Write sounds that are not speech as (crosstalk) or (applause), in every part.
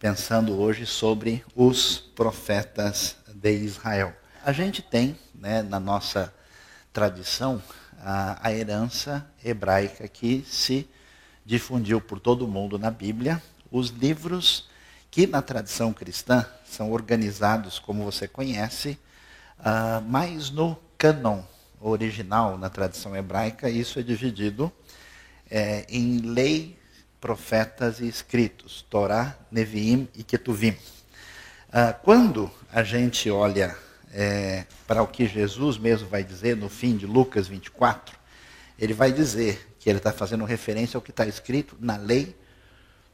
pensando hoje sobre os profetas de Israel. A gente tem, né, na nossa tradição, a, a herança hebraica que se difundiu por todo o mundo na Bíblia, os livros que na tradição cristã são organizados, como você conhece, uh, mais no cânon original, na tradição hebraica, isso é dividido é, em lei, profetas e escritos, Torá, Neviim e Ketuvim. Uh, quando a gente olha é, para o que Jesus mesmo vai dizer no fim de Lucas 24, ele vai dizer que ele está fazendo referência ao que está escrito na lei,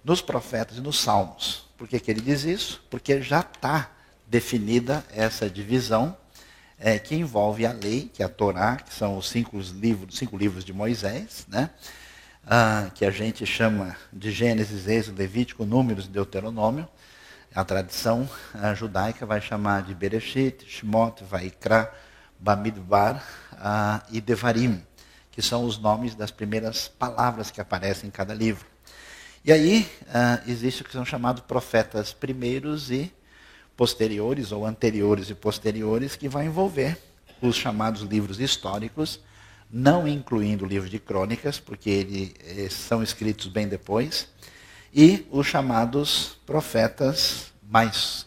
nos profetas e nos salmos. Por que, que ele diz isso? Porque já está definida essa divisão é, que envolve a lei, que é a Torá, que são os cinco livros, cinco livros de Moisés, né? Ah, que a gente chama de Gênesis, Êxodo, Levítico, Números e Deuteronômio. A tradição a judaica vai chamar de Bereshit, Shemot, Vaikra, Bamidbar ah, e Devarim, que são os nomes das primeiras palavras que aparecem em cada livro. E aí ah, existe o que são chamados profetas primeiros e posteriores, ou anteriores e posteriores, que vai envolver os chamados livros históricos, não incluindo o livro de crônicas, porque eles eh, são escritos bem depois, e os chamados profetas mais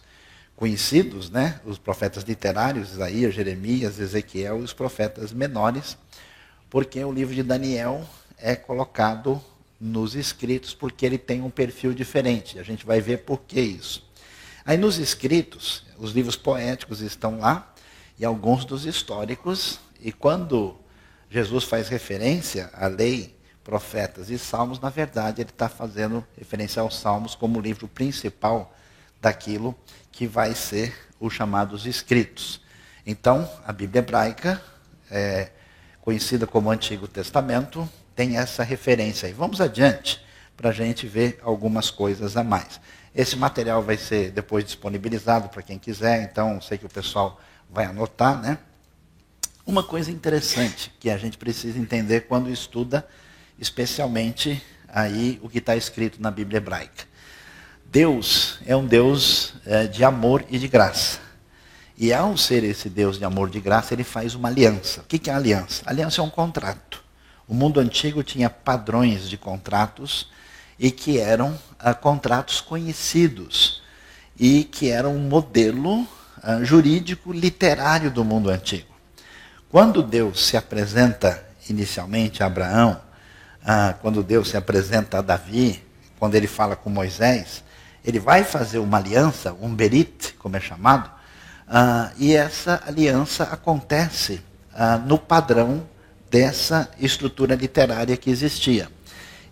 conhecidos, né? os profetas literários, Isaías, Jeremias, Ezequiel, e os profetas menores, porque o livro de Daniel é colocado nos escritos porque ele tem um perfil diferente. A gente vai ver por que isso. Aí nos escritos, os livros poéticos estão lá, e alguns dos históricos, e quando Jesus faz referência à lei, profetas e salmos, na verdade ele está fazendo referência aos salmos como o livro principal daquilo que vai ser os chamados escritos. Então, a Bíblia hebraica, é, conhecida como Antigo Testamento, tem essa referência. E vamos adiante para a gente ver algumas coisas a mais. Esse material vai ser depois disponibilizado para quem quiser, então sei que o pessoal vai anotar, né? Uma coisa interessante que a gente precisa entender quando estuda, especialmente aí o que está escrito na Bíblia hebraica. Deus é um Deus é, de amor e de graça. E ao ser esse Deus de amor e de graça, ele faz uma aliança. O que é aliança? aliança é um contrato. O mundo antigo tinha padrões de contratos e que eram uh, contratos conhecidos e que eram um modelo uh, jurídico literário do mundo antigo. Quando Deus se apresenta inicialmente a Abraão, uh, quando Deus se apresenta a Davi, quando ele fala com Moisés, ele vai fazer uma aliança, um berit, como é chamado, e essa aliança acontece no padrão dessa estrutura literária que existia.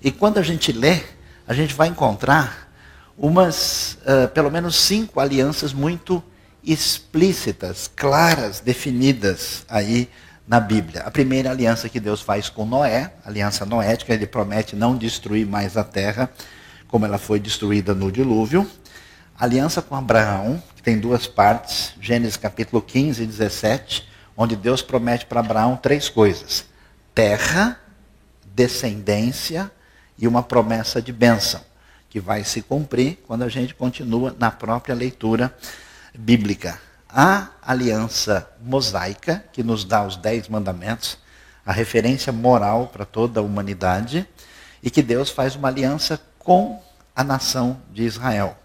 E quando a gente lê a gente vai encontrar umas, uh, pelo menos cinco alianças muito explícitas, claras, definidas aí na Bíblia. A primeira aliança que Deus faz com Noé, aliança noética, ele promete não destruir mais a terra como ela foi destruída no dilúvio. aliança com Abraão, que tem duas partes, Gênesis capítulo 15 e 17, onde Deus promete para Abraão três coisas: terra, descendência e uma promessa de bênção, que vai se cumprir quando a gente continua na própria leitura bíblica. A aliança mosaica, que nos dá os dez mandamentos, a referência moral para toda a humanidade, e que Deus faz uma aliança com a nação de Israel.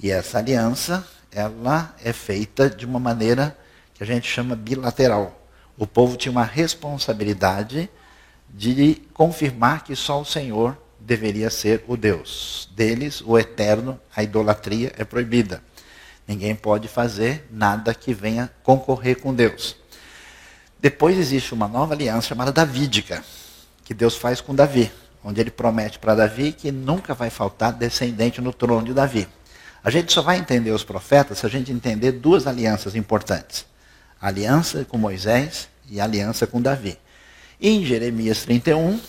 E essa aliança, ela é feita de uma maneira que a gente chama bilateral. O povo tinha uma responsabilidade de confirmar que só o Senhor deveria ser o Deus. Deles, o eterno, a idolatria é proibida. Ninguém pode fazer nada que venha concorrer com Deus. Depois existe uma nova aliança chamada Davídica, que Deus faz com Davi, onde ele promete para Davi que nunca vai faltar descendente no trono de Davi. A gente só vai entender os profetas se a gente entender duas alianças importantes: a aliança com Moisés e a aliança com Davi. Em Jeremias 31,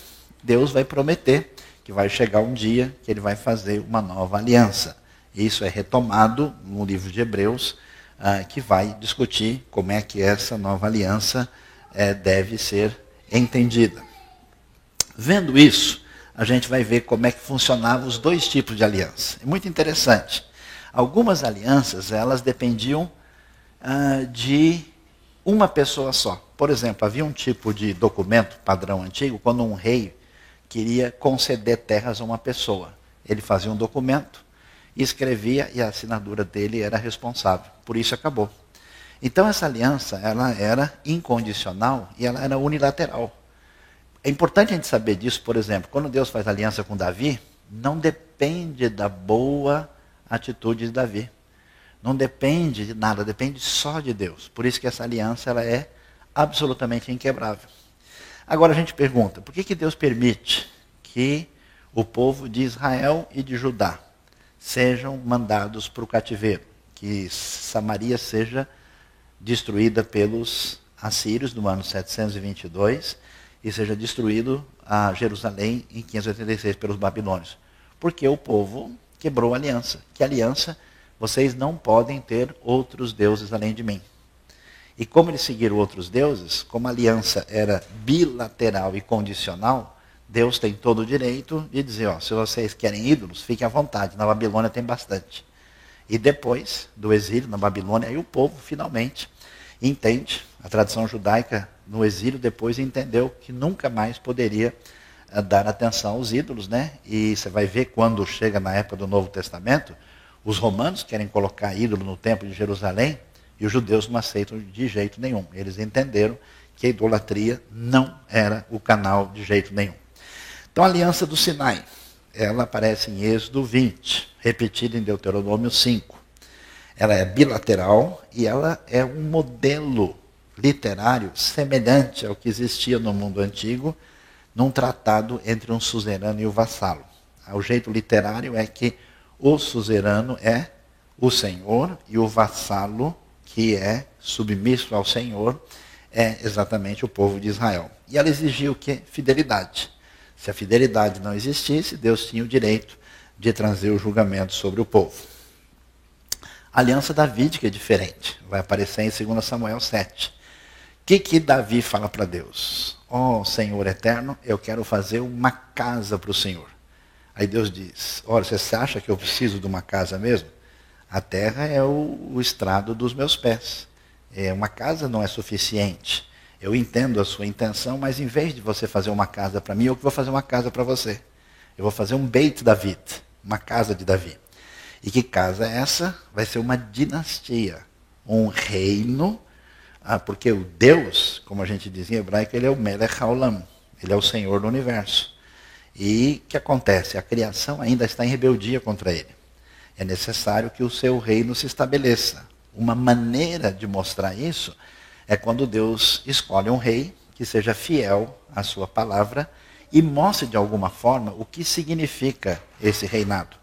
Deus vai prometer que vai chegar um dia que ele vai fazer uma nova aliança. Isso é retomado no livro de Hebreus, uh, que vai discutir como é que essa nova aliança uh, deve ser entendida. Vendo isso, a gente vai ver como é que funcionavam os dois tipos de aliança. É muito interessante. Algumas alianças, elas dependiam ah, de uma pessoa só. Por exemplo, havia um tipo de documento padrão antigo quando um rei queria conceder terras a uma pessoa. Ele fazia um documento, escrevia e a assinatura dele era responsável. Por isso acabou. Então essa aliança, ela era incondicional e ela era unilateral. É importante a gente saber disso, por exemplo, quando Deus faz aliança com Davi, não depende da boa atitude de Davi. Não depende de nada, depende só de Deus. Por isso que essa aliança ela é absolutamente inquebrável. Agora a gente pergunta, por que, que Deus permite que o povo de Israel e de Judá sejam mandados para o cativeiro? Que Samaria seja destruída pelos assírios no ano 722 e seja destruído a Jerusalém em 586 pelos babilônios. Porque o povo quebrou a aliança. Que aliança? Vocês não podem ter outros deuses além de mim. E como eles seguiram outros deuses, como a aliança era bilateral e condicional, Deus tem todo o direito de dizer, ó, se vocês querem ídolos, fiquem à vontade, na Babilônia tem bastante. E depois do exílio na Babilônia, aí o povo finalmente entende, a tradição judaica no exílio depois entendeu que nunca mais poderia uh, dar atenção aos ídolos, né? E você vai ver quando chega na época do Novo Testamento, os romanos querem colocar ídolo no templo de Jerusalém e os judeus não aceitam de jeito nenhum. Eles entenderam que a idolatria não era o canal de jeito nenhum. Então a aliança do Sinai, ela aparece em Êxodo 20, repetida em Deuteronômio 5. Ela é bilateral e ela é um modelo literário semelhante ao que existia no mundo antigo, num tratado entre um suzerano e o vassalo. O jeito literário é que o suzerano é o senhor e o vassalo, que é submisso ao senhor, é exatamente o povo de Israel. E ela exigia o que? Fidelidade. Se a fidelidade não existisse, Deus tinha o direito de trazer o julgamento sobre o povo. A aliança davídica é diferente. Vai aparecer em 2 Samuel 7 que, que Davi fala para Deus? Ó oh, Senhor eterno, eu quero fazer uma casa para o Senhor. Aí Deus diz: Olha, você acha que eu preciso de uma casa mesmo? A terra é o, o estrado dos meus pés. É, uma casa não é suficiente. Eu entendo a sua intenção, mas em vez de você fazer uma casa para mim, eu vou fazer uma casa para você. Eu vou fazer um Beit David, uma casa de Davi. E que casa é essa? Vai ser uma dinastia, um reino ah, porque o Deus, como a gente diz em hebraico, ele é o Melech Haolam, ele é o Senhor do universo. E o que acontece? A criação ainda está em rebeldia contra ele. É necessário que o seu reino se estabeleça. Uma maneira de mostrar isso é quando Deus escolhe um rei que seja fiel à sua palavra e mostre de alguma forma o que significa esse reinado.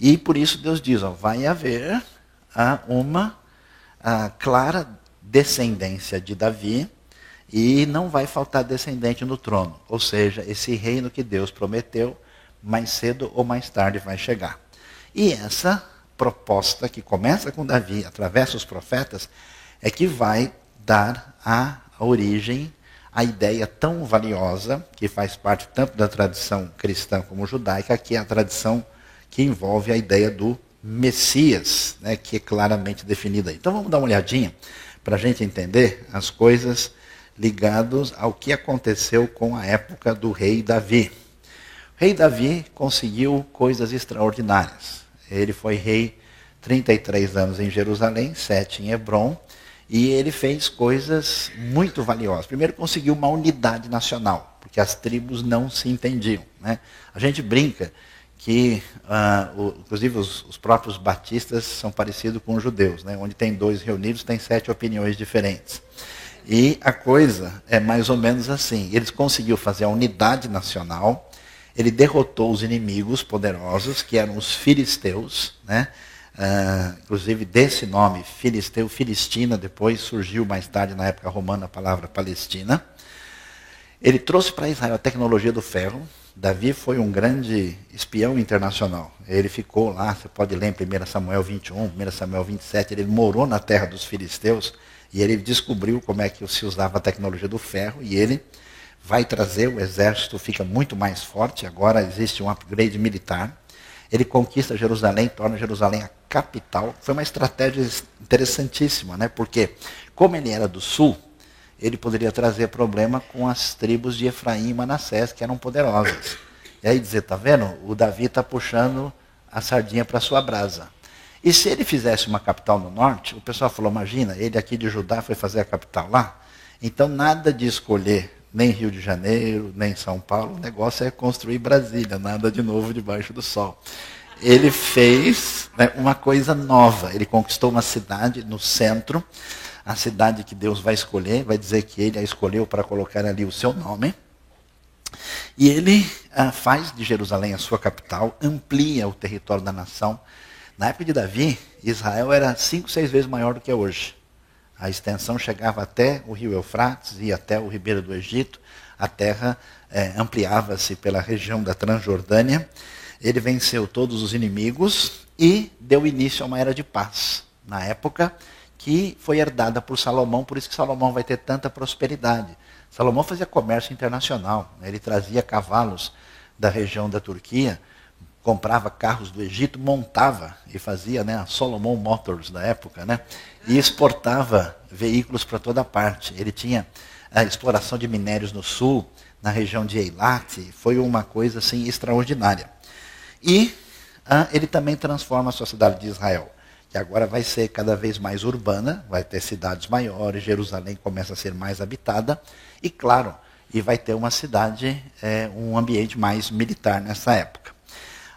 E por isso Deus diz: ó, vai haver ah, uma ah, clara descendência de Davi e não vai faltar descendente no trono. Ou seja, esse reino que Deus prometeu, mais cedo ou mais tarde vai chegar. E essa proposta que começa com Davi, atravessa os profetas, é que vai dar a origem à ideia tão valiosa, que faz parte tanto da tradição cristã como judaica, que é a tradição que envolve a ideia do Messias, né, que é claramente definida. Então vamos dar uma olhadinha para a gente entender as coisas ligadas ao que aconteceu com a época do rei Davi. O rei Davi conseguiu coisas extraordinárias. Ele foi rei 33 anos em Jerusalém, 7 em Hebron, e ele fez coisas muito valiosas. Primeiro, conseguiu uma unidade nacional, porque as tribos não se entendiam. Né? A gente brinca que, uh, o, inclusive, os, os, próprios batistas são parecidos com os judeus, né? onde tem dois reunidos, tem sete opiniões diferentes. E a coisa é mais ou menos assim: eles conseguiu fazer a unidade nacional, ele derrotou os inimigos poderosos, que eram os filisteus, né? Uh, inclusive desse nome, filisteu, filistina, depois surgiu mais tarde, na época romana, a palavra palestina. Ele trouxe para Israel a tecnologia do ferro, Davi foi um grande espião internacional. Ele ficou lá, você pode ler em 1 Samuel 21, 1 Samuel 27, ele morou na terra dos filisteus e ele descobriu como é que se usava a tecnologia do ferro e ele vai trazer, o exército fica muito mais forte, agora existe um upgrade militar. Ele conquista Jerusalém, torna Jerusalém a capital. Foi uma estratégia interessantíssima, né? Porque como ele era do sul, ele poderia trazer problema com as tribos de Efraim e Manassés, que eram poderosas. E aí dizer, tá vendo? O Davi está puxando a sardinha para sua brasa. E se ele fizesse uma capital no norte, o pessoal falou, imagina, ele aqui de Judá foi fazer a capital lá. Então nada de escolher nem Rio de Janeiro, nem São Paulo, o negócio é construir Brasília, nada de novo debaixo do sol. Ele fez né, uma coisa nova, ele conquistou uma cidade no centro, a cidade que Deus vai escolher, vai dizer que ele a escolheu para colocar ali o seu nome. E ele ah, faz de Jerusalém a sua capital, amplia o território da nação. Na época de Davi, Israel era cinco, seis vezes maior do que é hoje. A extensão chegava até o rio Eufrates e até o ribeiro do Egito. A terra eh, ampliava-se pela região da Transjordânia. Ele venceu todos os inimigos e deu início a uma era de paz. Na época, que foi herdada por Salomão, por isso que Salomão vai ter tanta prosperidade. Salomão fazia comércio internacional, né? ele trazia cavalos da região da Turquia, comprava carros do Egito, montava e fazia né, a Solomon Motors da época, né, e exportava veículos para toda parte. Ele tinha a exploração de minérios no sul, na região de Eilat, foi uma coisa assim extraordinária. E ah, ele também transforma a sua cidade de Israel que agora vai ser cada vez mais urbana, vai ter cidades maiores, Jerusalém começa a ser mais habitada, e claro, e vai ter uma cidade, é, um ambiente mais militar nessa época.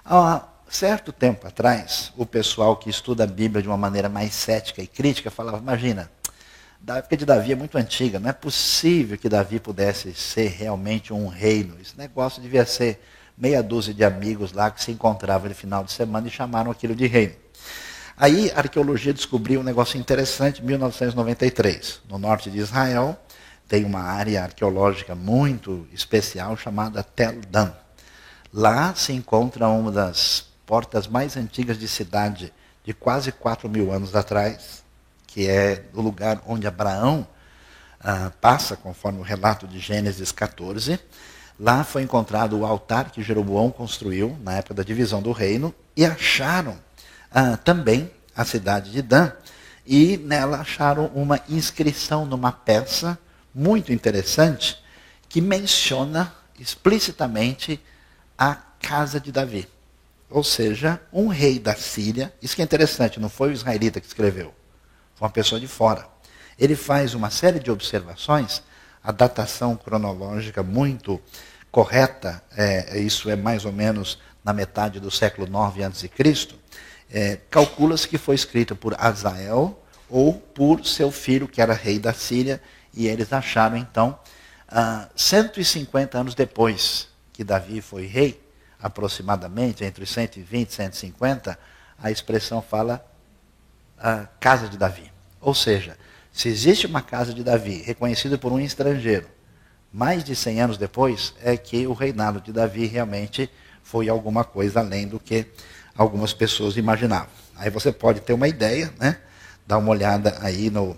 Há certo tempo atrás, o pessoal que estuda a Bíblia de uma maneira mais cética e crítica falava, imagina, da época de Davi é muito antiga, não é possível que Davi pudesse ser realmente um reino. Esse negócio devia ser meia dúzia de amigos lá que se encontravam no final de semana e chamaram aquilo de reino. Aí a arqueologia descobriu um negócio interessante em 1993. No norte de Israel, tem uma área arqueológica muito especial chamada Tel Dan. Lá se encontra uma das portas mais antigas de cidade, de quase 4 mil anos atrás, que é o lugar onde Abraão ah, passa, conforme o relato de Gênesis 14. Lá foi encontrado o altar que Jeroboão construiu na época da divisão do reino e acharam ah, também a cidade de Dan, e nela acharam uma inscrição numa peça muito interessante que menciona explicitamente a casa de Davi. Ou seja, um rei da Síria, isso que é interessante, não foi o israelita que escreveu, foi uma pessoa de fora. Ele faz uma série de observações, a datação cronológica muito correta, é, isso é mais ou menos na metade do século IX a.C., é, calcula-se que foi escrita por Azael ou por seu filho, que era rei da Síria, e eles acharam então, ah, 150 anos depois que Davi foi rei, aproximadamente entre 120 e 150, a expressão fala a casa de Davi. Ou seja, se existe uma casa de Davi reconhecida por um estrangeiro, mais de 100 anos depois, é que o reinado de Davi realmente foi alguma coisa além do que algumas pessoas imaginavam. Aí você pode ter uma ideia, né? Dá uma olhada aí no,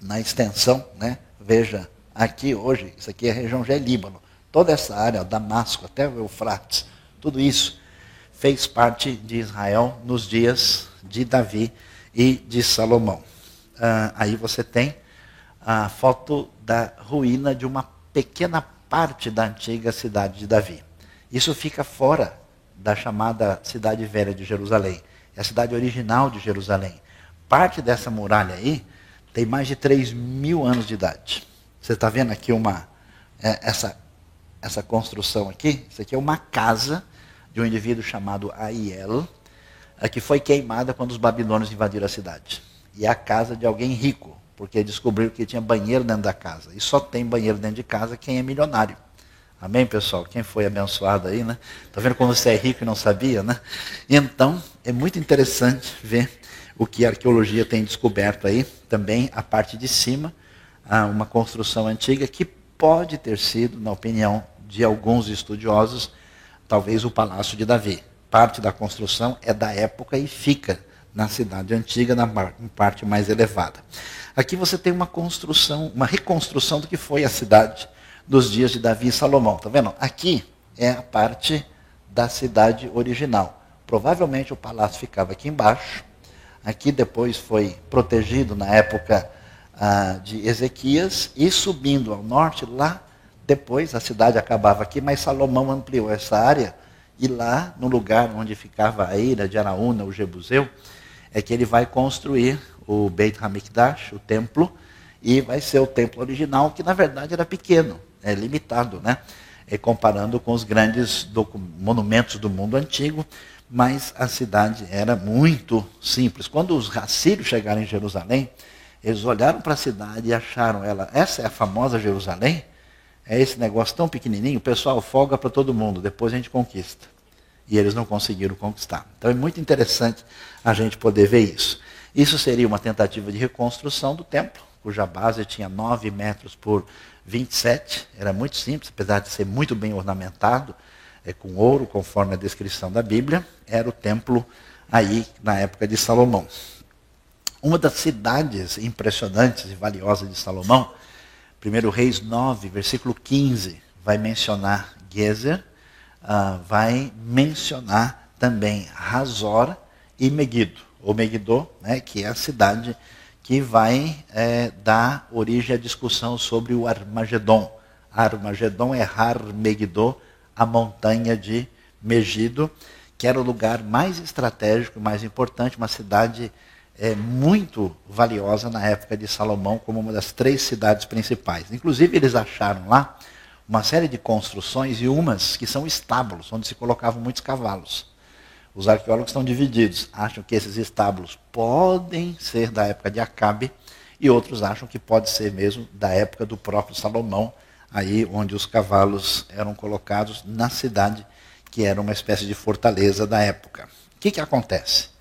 na extensão, né? Veja, aqui hoje, isso aqui é a região de Líbano. Toda essa área, Damasco, até o Eufrates, tudo isso fez parte de Israel nos dias de Davi e de Salomão. Ah, aí você tem a foto da ruína de uma pequena parte da antiga cidade de Davi. Isso fica fora da chamada Cidade Velha de Jerusalém. É a cidade original de Jerusalém. Parte dessa muralha aí tem mais de 3 mil anos de idade. Você está vendo aqui uma, é, essa, essa construção aqui? Isso aqui é uma casa de um indivíduo chamado Aiel, é, que foi queimada quando os babilônios invadiram a cidade. E é a casa de alguém rico, porque descobriram que tinha banheiro dentro da casa. E só tem banheiro dentro de casa quem é milionário. Amém, pessoal? Quem foi abençoado aí, né? Está vendo como você é rico e não sabia, né? Então, é muito interessante ver o que a arqueologia tem descoberto aí. Também a parte de cima, uma construção antiga que pode ter sido, na opinião de alguns estudiosos, talvez o Palácio de Davi. Parte da construção é da época e fica na cidade antiga, na parte mais elevada. Aqui você tem uma construção, uma reconstrução do que foi a cidade dos dias de Davi e Salomão. Está vendo? Aqui é a parte da cidade original. Provavelmente o palácio ficava aqui embaixo. Aqui depois foi protegido na época ah, de Ezequias e subindo ao norte, lá depois a cidade acabava aqui, mas Salomão ampliou essa área e lá no lugar onde ficava a eira de Araúna, o Jebuseu, é que ele vai construir o Beit Hamikdash, o templo, e vai ser o templo original, que na verdade era pequeno, é limitado, né? É, comparando com os grandes monumentos do mundo antigo, mas a cidade era muito simples. Quando os assírios chegaram em Jerusalém, eles olharam para a cidade e acharam ela, essa é a famosa Jerusalém? É esse negócio tão pequenininho, o pessoal folga para todo mundo, depois a gente conquista. E eles não conseguiram conquistar. Então é muito interessante a gente poder ver isso. Isso seria uma tentativa de reconstrução do templo, cuja base tinha 9 metros por 27, era muito simples, apesar de ser muito bem ornamentado, é, com ouro, conforme a descrição da Bíblia, era o templo aí na época de Salomão. Uma das cidades impressionantes e valiosas de Salomão 1 Reis 9, versículo 15, vai mencionar Gezer, uh, vai mencionar também Razor e Megiddo, ou Megiddo, né, que é a cidade que vai é, dar origem à discussão sobre o Armagedon. Armagedon é Har Megiddo, a montanha de Megido, que era o lugar mais estratégico, mais importante, uma cidade é, muito valiosa na época de Salomão, como uma das três cidades principais. Inclusive, eles acharam lá uma série de construções e umas que são estábulos, onde se colocavam muitos cavalos. Os arqueólogos estão divididos, acham que esses estábulos podem ser da época de Acabe, e outros acham que pode ser mesmo da época do próprio Salomão, aí onde os cavalos eram colocados na cidade, que era uma espécie de fortaleza da época. O que, que acontece?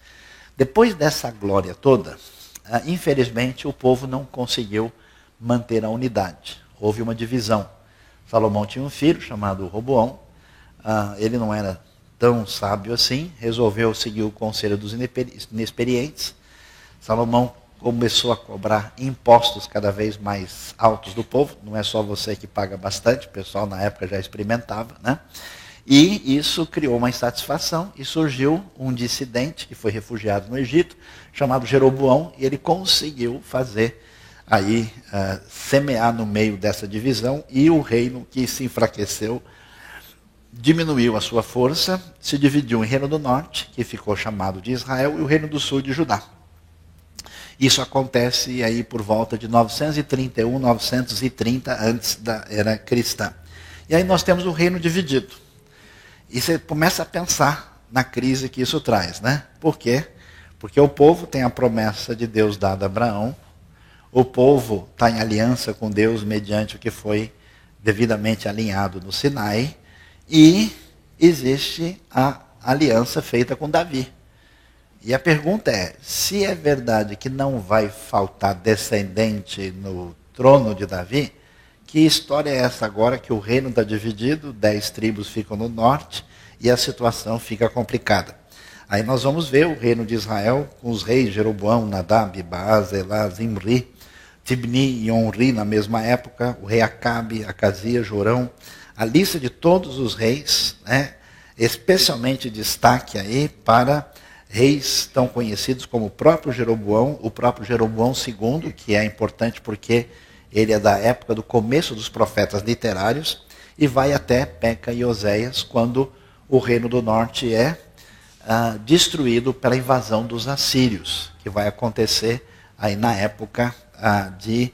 Depois dessa glória toda, ah, infelizmente o povo não conseguiu manter a unidade. Houve uma divisão. Salomão tinha um filho chamado Roboão. Ah, ele não era tão sábio assim, resolveu seguir o conselho dos inexperientes. Salomão começou a cobrar impostos cada vez mais altos do povo. Não é só você que paga bastante, o pessoal na época já experimentava, né? E isso criou uma insatisfação e surgiu um dissidente que foi refugiado no Egito, chamado Jeroboão, e ele conseguiu fazer aí uh, semear no meio dessa divisão e o reino que se enfraqueceu diminuiu a sua força, se dividiu em reino do norte, que ficou chamado de Israel, e o reino do sul de Judá. Isso acontece aí por volta de 931, 930 antes da era cristã. E aí nós temos o reino dividido. E você começa a pensar na crise que isso traz, né? Por quê? Porque o povo tem a promessa de Deus dada a Abraão, o povo está em aliança com Deus mediante o que foi devidamente alinhado no Sinai, e existe a aliança feita com Davi. E a pergunta é: se é verdade que não vai faltar descendente no trono de Davi, que história é essa agora que o reino está dividido, dez tribos ficam no norte e a situação fica complicada? Aí nós vamos ver o reino de Israel com os reis Jeroboão, Nadab, Baaz, Elá, Zimri, Tibni e Onri na mesma época, o rei Acabe, Acazia, Jorão, a lista de todos os reis, né, especialmente destaque aí para reis tão conhecidos como o próprio Jeroboão, o próprio Jeroboão II, que é importante porque ele é da época do começo dos profetas literários e vai até Peca e Oséias, quando o reino do norte é ah, destruído pela invasão dos assírios, que vai acontecer aí na época ah, de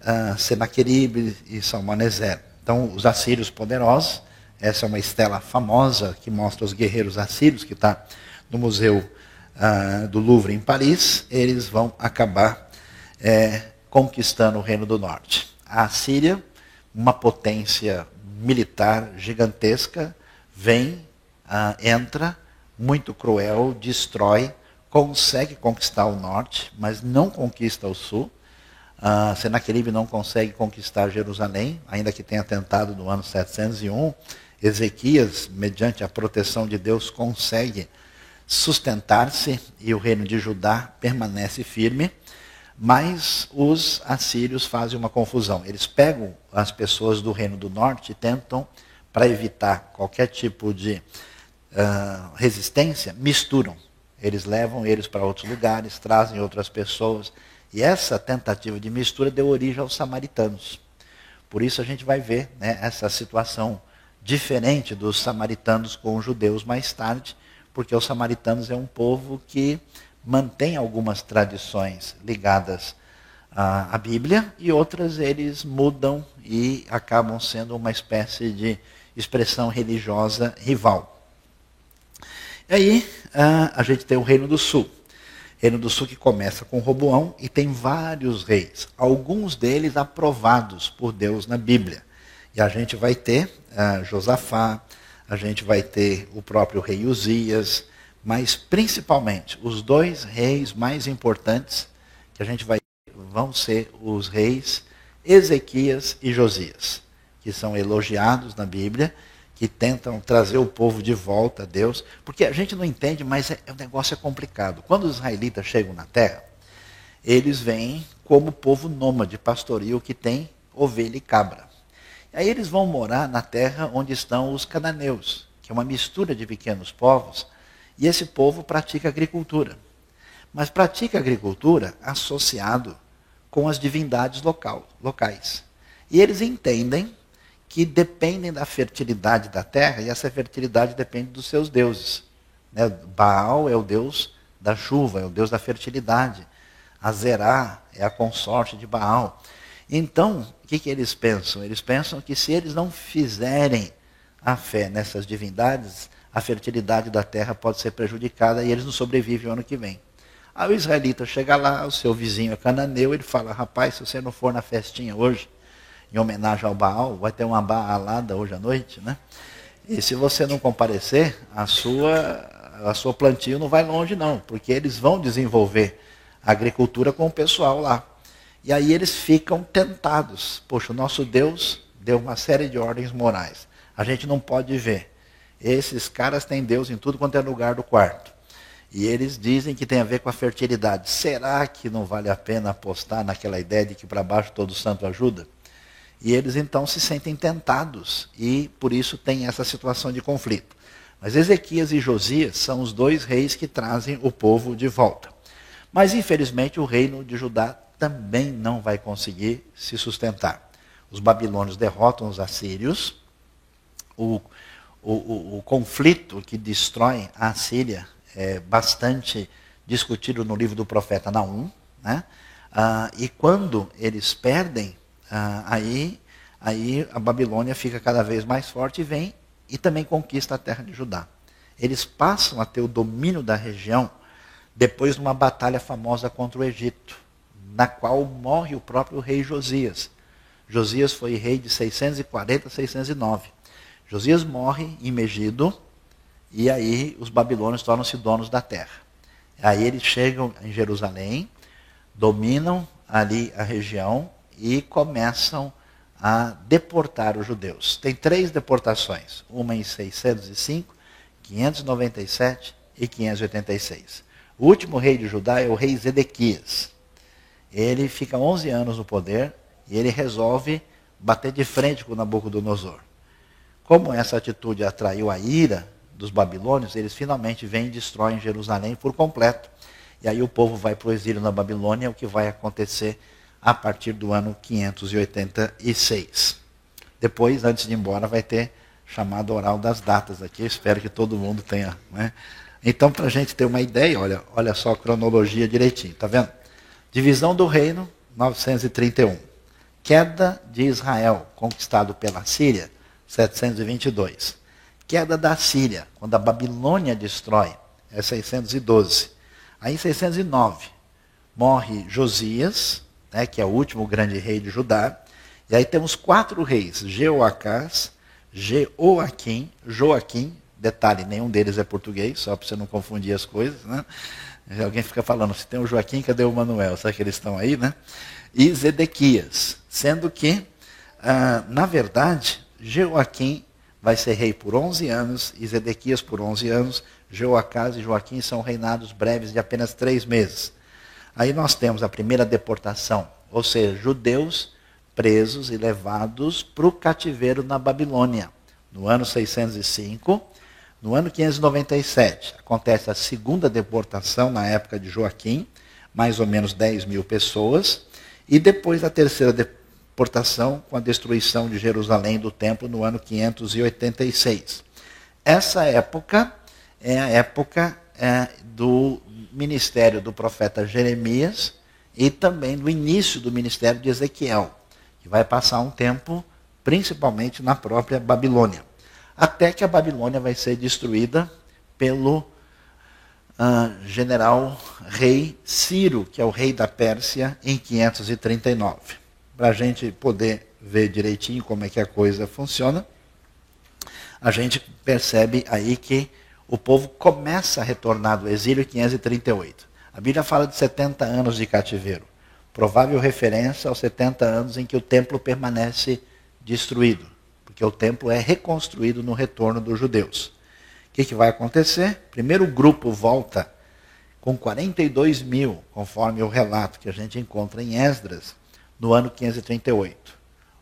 ah, Senaqueribe e Salmaneser. Então, os assírios poderosos, essa é uma estela famosa que mostra os guerreiros assírios, que está no Museu ah, do Louvre em Paris, eles vão acabar é, conquistando o Reino do Norte. A Síria, uma potência militar gigantesca, vem, uh, entra, muito cruel, destrói, consegue conquistar o norte, mas não conquista o sul. Uh, Senaqueribe não consegue conquistar Jerusalém, ainda que tenha tentado no ano 701. Ezequias, mediante a proteção de Deus, consegue sustentar-se e o reino de Judá permanece firme. Mas os assírios fazem uma confusão. Eles pegam as pessoas do reino do norte e tentam, para evitar qualquer tipo de uh, resistência, misturam. Eles levam eles para outros lugares, trazem outras pessoas. E essa tentativa de mistura deu origem aos samaritanos. Por isso a gente vai ver né, essa situação diferente dos samaritanos com os judeus mais tarde, porque os samaritanos é um povo que mantém algumas tradições ligadas à, à Bíblia e outras eles mudam e acabam sendo uma espécie de expressão religiosa rival. E aí a gente tem o Reino do Sul. Reino do Sul que começa com Roboão e tem vários reis, alguns deles aprovados por Deus na Bíblia. E a gente vai ter uh, Josafá, a gente vai ter o próprio rei Uzias, mas principalmente os dois reis mais importantes que a gente vai vão ser os reis Ezequias e Josias, que são elogiados na Bíblia, que tentam trazer o povo de volta a Deus, porque a gente não entende, mas é, o negócio é complicado. Quando os israelitas chegam na terra, eles vêm como povo nômade, pastoril, que tem ovelha e cabra. Aí eles vão morar na terra onde estão os cananeus, que é uma mistura de pequenos povos, e esse povo pratica agricultura. Mas pratica agricultura associado com as divindades local, locais. E eles entendem que dependem da fertilidade da terra, e essa fertilidade depende dos seus deuses. Né? Baal é o deus da chuva, é o deus da fertilidade. Azerá é a consorte de Baal. Então, o que, que eles pensam? Eles pensam que se eles não fizerem a fé nessas divindades, a fertilidade da terra pode ser prejudicada e eles não sobrevivem o ano que vem. Aí o israelita chega lá, o seu vizinho é cananeu, ele fala: Rapaz, se você não for na festinha hoje, em homenagem ao Baal, vai ter uma baalada hoje à noite, né? E se você não comparecer, a sua, a sua plantio não vai longe, não, porque eles vão desenvolver a agricultura com o pessoal lá. E aí eles ficam tentados. Poxa, o nosso Deus deu uma série de ordens morais. A gente não pode ver. Esses caras têm Deus em tudo quanto é lugar do quarto. E eles dizem que tem a ver com a fertilidade. Será que não vale a pena apostar naquela ideia de que para baixo todo santo ajuda? E eles então se sentem tentados e por isso tem essa situação de conflito. Mas Ezequias e Josias são os dois reis que trazem o povo de volta. Mas infelizmente o reino de Judá também não vai conseguir se sustentar. Os babilônios derrotam os assírios. O, o, o, o conflito que destrói a Assíria é bastante discutido no livro do profeta Naum. Né? Ah, e quando eles perdem, ah, aí, aí a Babilônia fica cada vez mais forte e vem e também conquista a terra de Judá. Eles passam a ter o domínio da região depois de uma batalha famosa contra o Egito na qual morre o próprio rei Josias. Josias foi rei de 640 a 609. Josias morre em Megido e aí os babilônios tornam-se donos da terra. Aí eles chegam em Jerusalém, dominam ali a região e começam a deportar os judeus. Tem três deportações, uma em 605, 597 e 586. O último rei de Judá é o rei Zedequias ele fica 11 anos no poder e ele resolve bater de frente com Nabucodonosor. Como essa atitude atraiu a ira dos babilônios, eles finalmente vêm e destroem Jerusalém por completo. E aí o povo vai para o exílio na Babilônia, o que vai acontecer a partir do ano 586. Depois, antes de ir embora, vai ter chamado oral das datas aqui. Eu espero que todo mundo tenha. Né? Então, para a gente ter uma ideia, olha, olha só a cronologia direitinho, tá vendo? Divisão do reino, 931. Queda de Israel, conquistado pela Síria, 722. Queda da Síria, quando a Babilônia destrói, é 612. Aí em 609, morre Josias, né, que é o último grande rei de Judá. E aí temos quatro reis, Jeoacás, Jeoaquim, Joaquim, detalhe, nenhum deles é português, só para você não confundir as coisas, né? Alguém fica falando, se tem o Joaquim, cadê o Manuel? Será que eles estão aí, né? E Zedequias, sendo que, ah, na verdade, Joaquim vai ser rei por 11 anos e Zedequias por 11 anos. Joacás e Joaquim são reinados breves de apenas três meses. Aí nós temos a primeira deportação, ou seja, judeus presos e levados para o cativeiro na Babilônia. No ano 605, No ano 597, acontece a segunda deportação na época de Joaquim, mais ou menos 10 mil pessoas, e depois a terceira deportação com a destruição de Jerusalém do templo no ano 586. Essa época é a época é, do ministério do profeta Jeremias e também do início do ministério de Ezequiel, que vai passar um tempo principalmente na própria Babilônia até que a Babilônia vai ser destruída pelo uh, general rei Ciro, que é o rei da Pérsia, em 539. Para a gente poder ver direitinho como é que a coisa funciona, a gente percebe aí que o povo começa a retornar do exílio em 538. A Bíblia fala de 70 anos de cativeiro. Provável referência aos 70 anos em que o templo permanece destruído porque o templo é reconstruído no retorno dos judeus. O que, que vai acontecer? Primeiro o grupo volta com 42 mil, conforme o relato que a gente encontra em Esdras, no ano 538.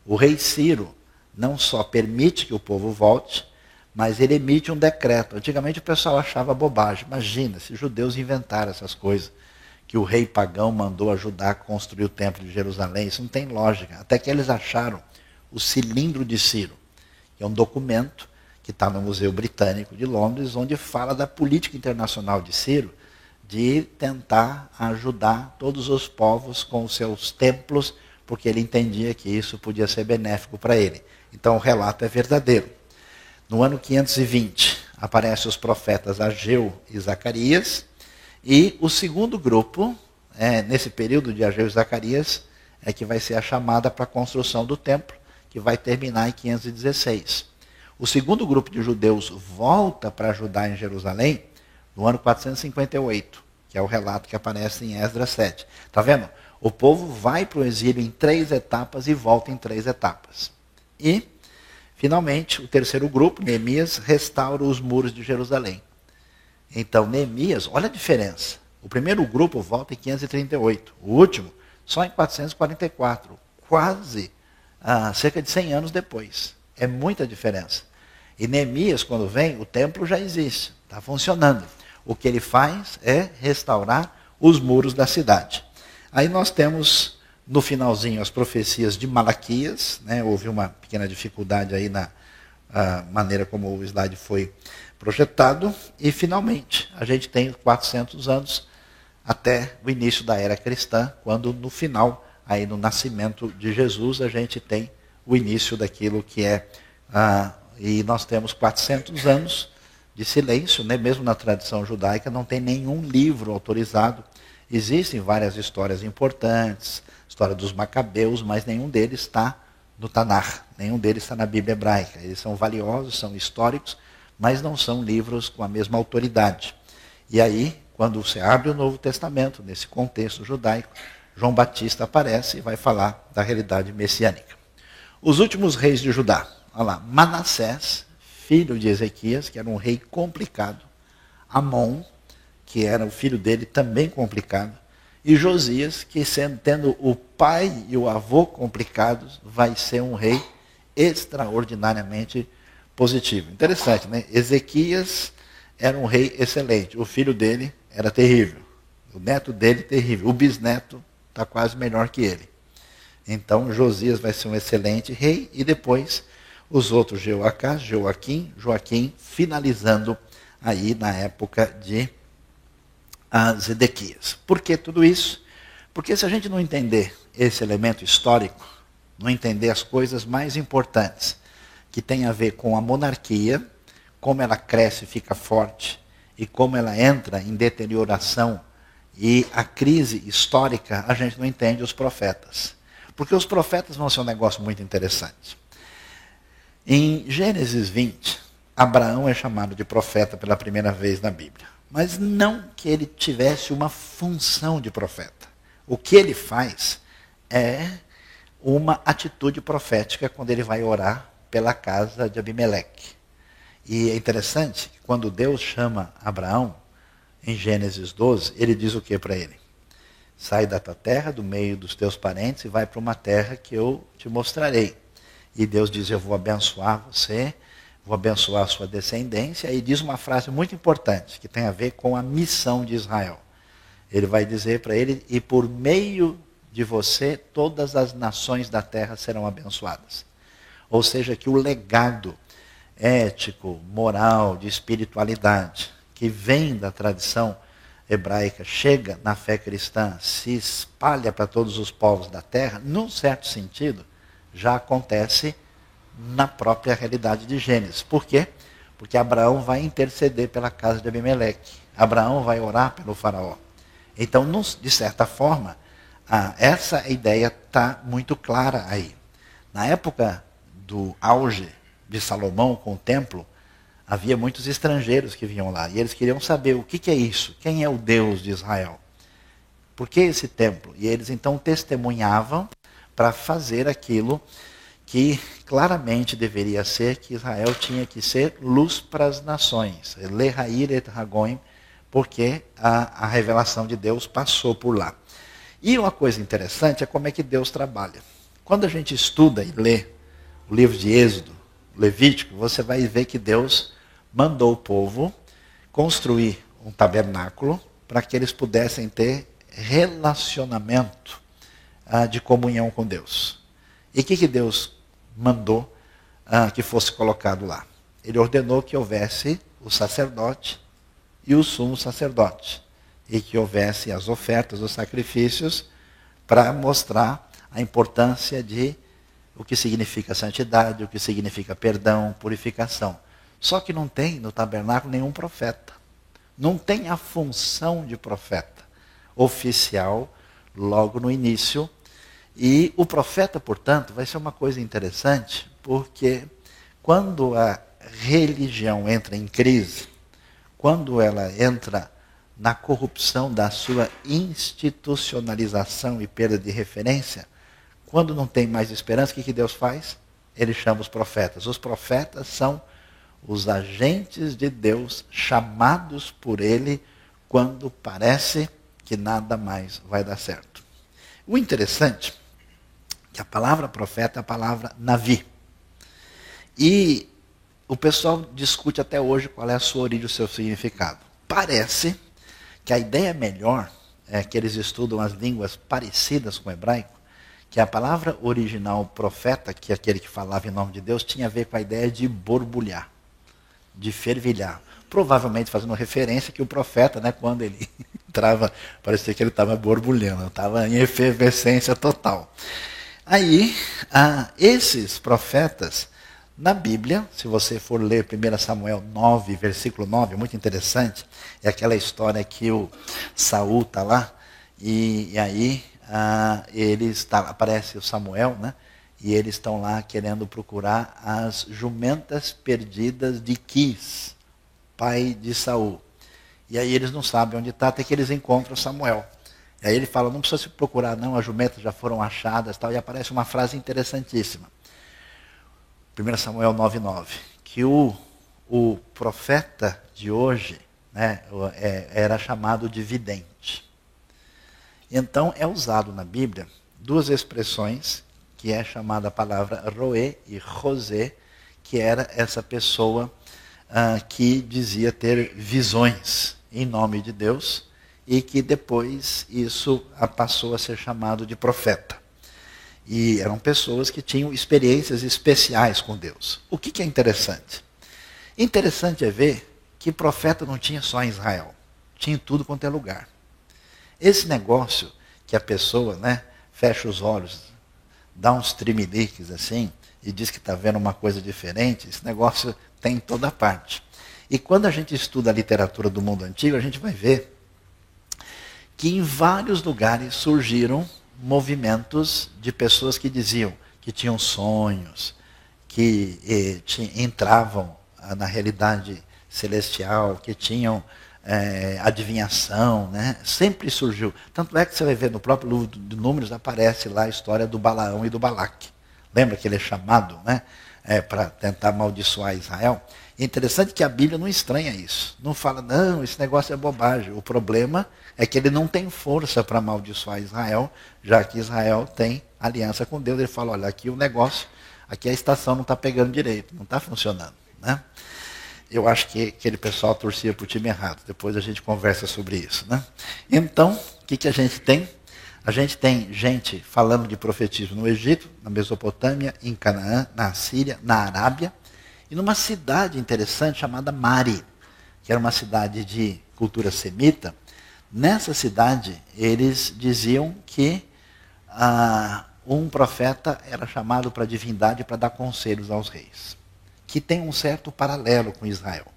O rei Ciro não só permite que o povo volte, mas ele emite um decreto. Antigamente o pessoal achava bobagem. Imagina se judeus inventaram essas coisas. Que o rei pagão mandou ajudar a construir o templo de Jerusalém. Isso não tem lógica. Até que eles acharam o cilindro de Ciro é um documento que está no Museu Britânico de Londres, onde fala da política internacional de Ciro de tentar ajudar todos os povos com os seus templos, porque ele entendia que isso podia ser benéfico para ele. Então o relato é verdadeiro. No ano 520, aparecem os profetas Ageu e Zacarias, e o segundo grupo, é, nesse período de Ageu e Zacarias, é que vai ser a chamada para a construção do templo, que vai terminar em 516. O segundo grupo de judeus volta para ajudar em Jerusalém no ano 458, que é o relato que aparece em Esdras 7. Está vendo? O povo vai para o exílio em três etapas e volta em três etapas. E, finalmente, o terceiro grupo, Neemias, restaura os muros de Jerusalém. Então, Neemias, olha a diferença. O primeiro grupo volta em 538, o último só em 444, quase ah, cerca de 100 anos depois. É muita diferença. E Neemias, quando vem, o templo já existe, está funcionando. O que ele faz é restaurar os muros da cidade. Aí nós temos no finalzinho as profecias de Malaquias, né? houve uma pequena dificuldade aí na maneira como o slide foi projetado, e finalmente a gente tem 400 anos até o início da era cristã, quando no final aí no nascimento de Jesus, a gente tem o início daquilo que é. E nós temos 400 anos de silêncio, né? mesmo na tradição judaica, não tem nenhum livro autorizado. Existem várias histórias importantes, história dos macabeus, mas nenhum deles está no Tanar, nenhum deles está na Bíblia hebraica. Eles são valiosos, são históricos, mas não são livros com a mesma autoridade. E aí, quando você abre o Novo Testamento, nesse contexto judaico, João Batista aparece e vai falar da realidade messiânica. Os últimos reis de Judá. Olha lá, Manassés, filho de Ezequias, que era um rei complicado. Amon, que era o filho dele, também complicado. E Josias, que sendo, tendo o pai e o avô complicados, vai ser um rei extraordinariamente positivo. Interessante, né? Ezequias era um rei excelente. O filho dele era terrível. O neto dele, terrível. O bisneto, está quase melhor que ele. Então Josias vai ser um excelente rei e depois os outros Jeoacás, Joaquim, Joaquim, finalizando aí na época de Zedequias. Por que tudo isso? Porque se a gente não entender esse elemento histórico, não entender as coisas mais importantes que tem a ver com a monarquia, como ela cresce e fica forte e como ela entra em deterioração e a crise histórica, a gente não entende os profetas. Porque os profetas vão ser um negócio muito interessante. Em Gênesis 20, Abraão é chamado de profeta pela primeira vez na Bíblia. Mas não que ele tivesse uma função de profeta. O que ele faz é uma atitude profética quando ele vai orar pela casa de Abimeleque. E é interessante quando Deus chama Abraão, em Gênesis 12, ele diz o que para ele? Sai da tua terra, do meio dos teus parentes, e vai para uma terra que eu te mostrarei. E Deus diz: Eu vou abençoar você, vou abençoar a sua descendência, e diz uma frase muito importante, que tem a ver com a missão de Israel. Ele vai dizer para ele: e por meio de você, todas as nações da terra serão abençoadas. Ou seja, que o legado ético, moral, de espiritualidade, que vem da tradição hebraica, chega na fé cristã, se espalha para todos os povos da terra, num certo sentido, já acontece na própria realidade de Gênesis. Por quê? Porque Abraão vai interceder pela casa de Abimeleque. Abraão vai orar pelo faraó. Então, de certa forma, essa ideia está muito clara aí. Na época do auge de Salomão com o templo, havia muitos estrangeiros que vinham lá. E eles queriam saber o que, é isso, quem é o Deus de Israel. Por que esse templo? E eles então testemunhavam para fazer aquilo que claramente deveria ser que Israel tinha que ser luz para as nações. Lehair et Hagoim, porque a, a revelação de Deus passou por lá. E uma coisa interessante é como é que Deus trabalha. Quando a gente estuda e lê o livro de Êxodo, Levítico, você vai ver que Deus mandou o povo construir um tabernáculo para que eles pudessem ter relacionamento ah, de comunhão com Deus. E o que, que Deus mandou ah, que fosse colocado lá? Ele ordenou que houvesse o sacerdote e o sumo sacerdote. E que houvesse as ofertas, os sacrifícios, para mostrar a importância de o que significa santidade, o que significa perdão, purificação. Só que não tem no tabernáculo nenhum profeta. Não tem a função de profeta oficial logo no início. E o profeta, portanto, vai ser uma coisa interessante, porque quando a religião entra em crise, quando ela entra na corrupção da sua institucionalização e perda de referência, quando não tem mais esperança, o que, que Deus faz? Ele chama os profetas. Os profetas são os agentes de Deus chamados por Ele quando parece que nada mais vai dar certo. O interessante que a palavra profeta é a palavra navi. E o pessoal discute até hoje qual é a sua origem, o seu significado. Parece que a ideia melhor é que eles estudam as línguas parecidas com o hebraico, que a palavra original profeta, que é aquele que falava em nome de Deus, tinha a ver com a ideia de borbulhar, de fervilhar. Provavelmente fazendo referência que o profeta, né, quando ele (laughs) entrava, parecia que ele estava borbulhando, estava em efervescência total. Aí, ah, esses profetas, na Bíblia, se você for ler 1 Samuel 9, versículo 9, é muito interessante, é aquela história que o Saul está lá, e, e aí ah, aparece o Samuel, né? E eles estão lá querendo procurar as jumentas perdidas de Quis, pai de Saul. E aí eles não sabem onde está, até que eles encontram Samuel. Aí ele fala, não precisa se procurar não, as jumentas já foram achadas tal. E aparece uma frase interessantíssima. 1 Samuel 9,9. Que o, o profeta de hoje né, é, era chamado de vidente. Então é usado na Bíblia duas expressões, que é chamada a palavra roé e rosé, que era essa pessoa ah, que dizia ter visões em nome de Deus e que depois isso passou a ser chamado de profeta. E eram pessoas que tinham experiências especiais com Deus. O que, que é interessante? Interessante é ver que profeta não tinha só em Israel, tinha em tudo quanto é lugar. Esse negócio que a pessoa né, fecha os olhos, dá uns trimeliques assim, e diz que está vendo uma coisa diferente, esse negócio tem em toda parte. E quando a gente estuda a literatura do mundo antigo, a gente vai ver que em vários lugares surgiram movimentos de pessoas que diziam que tinham sonhos, que eh, entravam na realidade celestial, que tinham é, adivinhação, né? sempre surgiu. Tanto é que você vai ver no próprio livro de Números, aparece lá a história do Balaão e do Balaque. Lembra que ele é chamado né? É, para tentar amaldiçoar Israel? É interessante que a Bíblia não estranha isso. Não fala, não, esse negócio é bobagem. O problema é que ele não tem força para amaldiçoar Israel, já que Israel tem aliança com Deus. Ele fala, olha, aqui o negócio, aqui a estação não está pegando direito, não está funcionando. Né? Eu acho que aquele pessoal torcia para o time errado. Depois a gente conversa sobre isso. Né? Então, o que, que a gente tem? A gente tem gente falando de profetismo no Egito, na Mesopotâmia, em Canaã, na Síria, na Arábia, e numa cidade interessante chamada Mari, que era uma cidade de cultura semita. Nessa cidade, eles diziam que ah, um profeta era chamado para a divindade para dar conselhos aos reis, que tem um certo paralelo com Israel.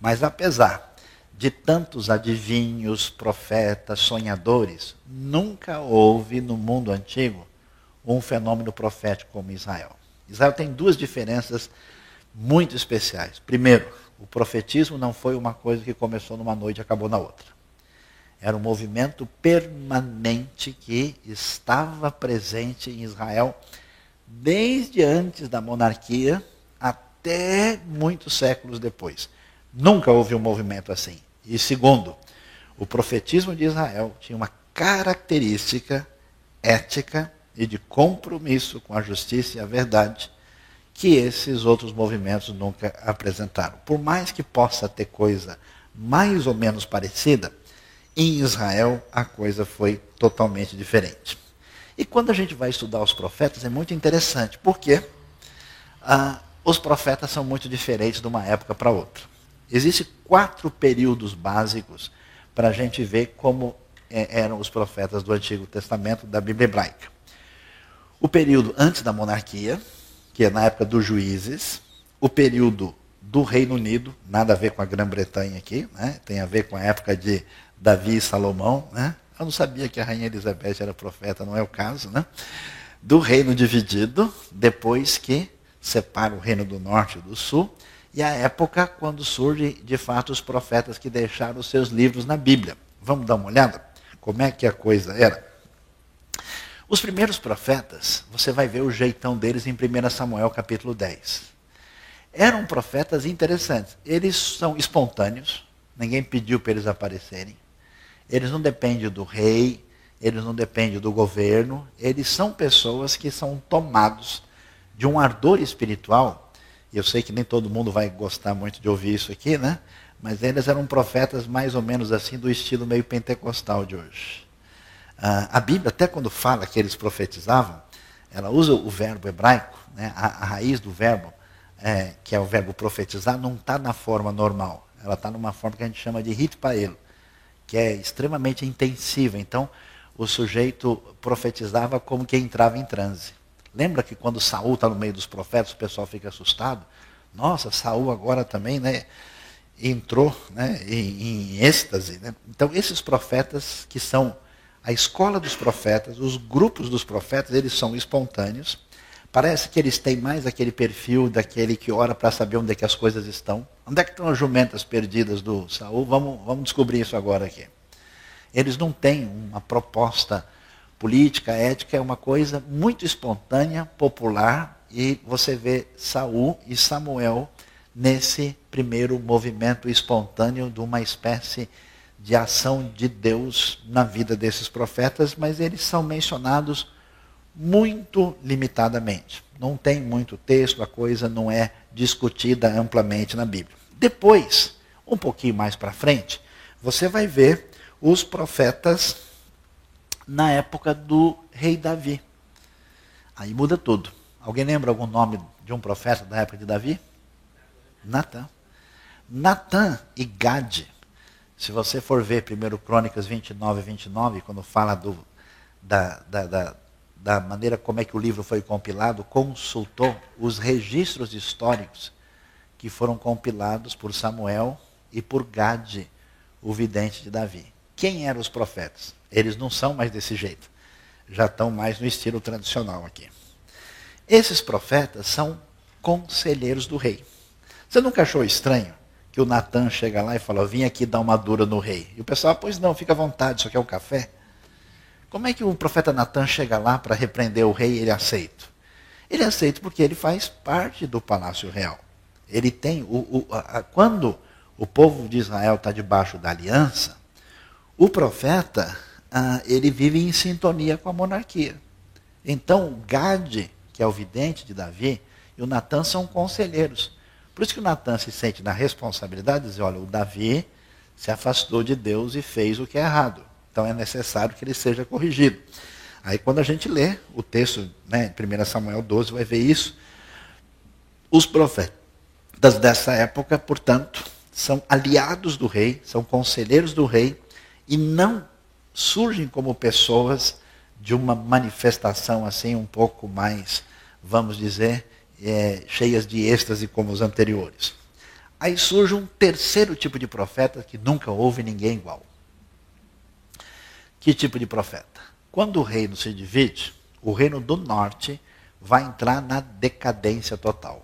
Mas apesar de tantos adivinhos, profetas, sonhadores, nunca houve no mundo antigo um fenômeno profético como Israel. Israel tem duas diferenças muito especiais. Primeiro, o profetismo não foi uma coisa que começou numa noite e acabou na outra. Era um movimento permanente que estava presente em Israel desde antes da monarquia até muitos séculos depois. Nunca houve um movimento assim. E segundo, o profetismo de Israel tinha uma característica ética e de compromisso com a justiça e a verdade que esses outros movimentos nunca apresentaram. Por mais que possa ter coisa mais ou menos parecida, em Israel a coisa foi totalmente diferente. E quando a gente vai estudar os profetas é muito interessante, porque ah, os profetas são muito diferentes de uma época para outra. Existem quatro períodos básicos para a gente ver como é, eram os profetas do Antigo Testamento da Bíblia hebraica. O período antes da monarquia, que é na época dos juízes, o período do Reino Unido, nada a ver com a Grã-Bretanha aqui, né? tem a ver com a época de Davi e Salomão. Né? Eu não sabia que a rainha Elizabeth era profeta, não é o caso. Né? Do reino dividido, depois que separa o reino do norte e do sul, e a época quando surgem de fato os profetas que deixaram os seus livros na Bíblia. Vamos dar uma olhada? Como é que a coisa era? Os primeiros profetas, você vai ver o jeitão deles em 1 Samuel capítulo 10. Eram profetas interessantes. Eles são espontâneos, ninguém pediu para eles aparecerem. Eles não dependem do rei, eles não dependem do governo, eles são pessoas que são tomados de um ardor espiritual. Eu sei que nem todo mundo vai gostar muito de ouvir isso aqui, né? Mas eles eram profetas mais ou menos assim, do estilo meio pentecostal de hoje. Uh, a Bíblia, até quando fala que eles profetizavam, ela usa o verbo hebraico, né, a, a raiz do verbo, é, que é o verbo profetizar, não está na forma normal. Ela está numa forma que a gente chama de hitpaelo, que é extremamente intensiva. Então, o sujeito profetizava como que entrava em transe. Lembra que quando Saul está no meio dos profetas, o pessoal fica assustado? Nossa, Saul agora também, né? Entrou né, em, em êxtase. Né? Então, esses profetas que são a escola dos profetas, os grupos dos profetas, eles são espontâneos. Parece que eles têm mais aquele perfil daquele que ora para saber onde é que as coisas estão. Onde é que estão as jumentas perdidas do Saul? Vamos, vamos descobrir isso agora aqui. Eles não têm uma proposta política, ética, é uma coisa muito espontânea, popular, e você vê Saul e Samuel nesse primeiro movimento espontâneo de uma espécie de ação de Deus na vida desses profetas, mas eles são mencionados muito limitadamente. Não tem muito texto, a coisa não é discutida amplamente na Bíblia. Depois, um pouquinho mais para frente, você vai ver os profetas na época do rei Davi. Aí muda tudo. Alguém lembra algum nome de um profeta da época de Davi? Natan. Natan e Gade se você for ver 1 Crônicas 29 e 29, quando fala do, da, da, da, da maneira como é que o livro foi compilado, consultou os registros históricos que foram compilados por Samuel e por Gade, o vidente de Davi. Quem eram os profetas? Eles não são mais desse jeito. Já estão mais no estilo tradicional aqui. Esses profetas são conselheiros do rei. Você nunca achou estranho que o Natan chega lá e fala: Vim aqui dar uma dura no rei. E o pessoal, pois não, fica à vontade, isso aqui é um café. Como é que o profeta Natan chega lá para repreender o rei e ele aceita? Ele aceita porque ele faz parte do palácio real. Ele tem. O, o, a, quando o povo de Israel está debaixo da aliança, o profeta ah, ele vive em sintonia com a monarquia. Então, Gade, que é o vidente de Davi, e o Natan são conselheiros. Por isso que o Natan se sente na responsabilidade de dizer, olha, o Davi se afastou de Deus e fez o que é errado. Então é necessário que ele seja corrigido. Aí quando a gente lê o texto, né, 1 Samuel 12, vai ver isso. Os profetas dessa época, portanto, são aliados do rei, são conselheiros do rei e não surgem como pessoas de uma manifestação assim um pouco mais, vamos dizer, é, cheias de êxtase como os anteriores. Aí surge um terceiro tipo de profeta que nunca houve ninguém igual. Que tipo de profeta? Quando o reino se divide, o reino do norte vai entrar na decadência total.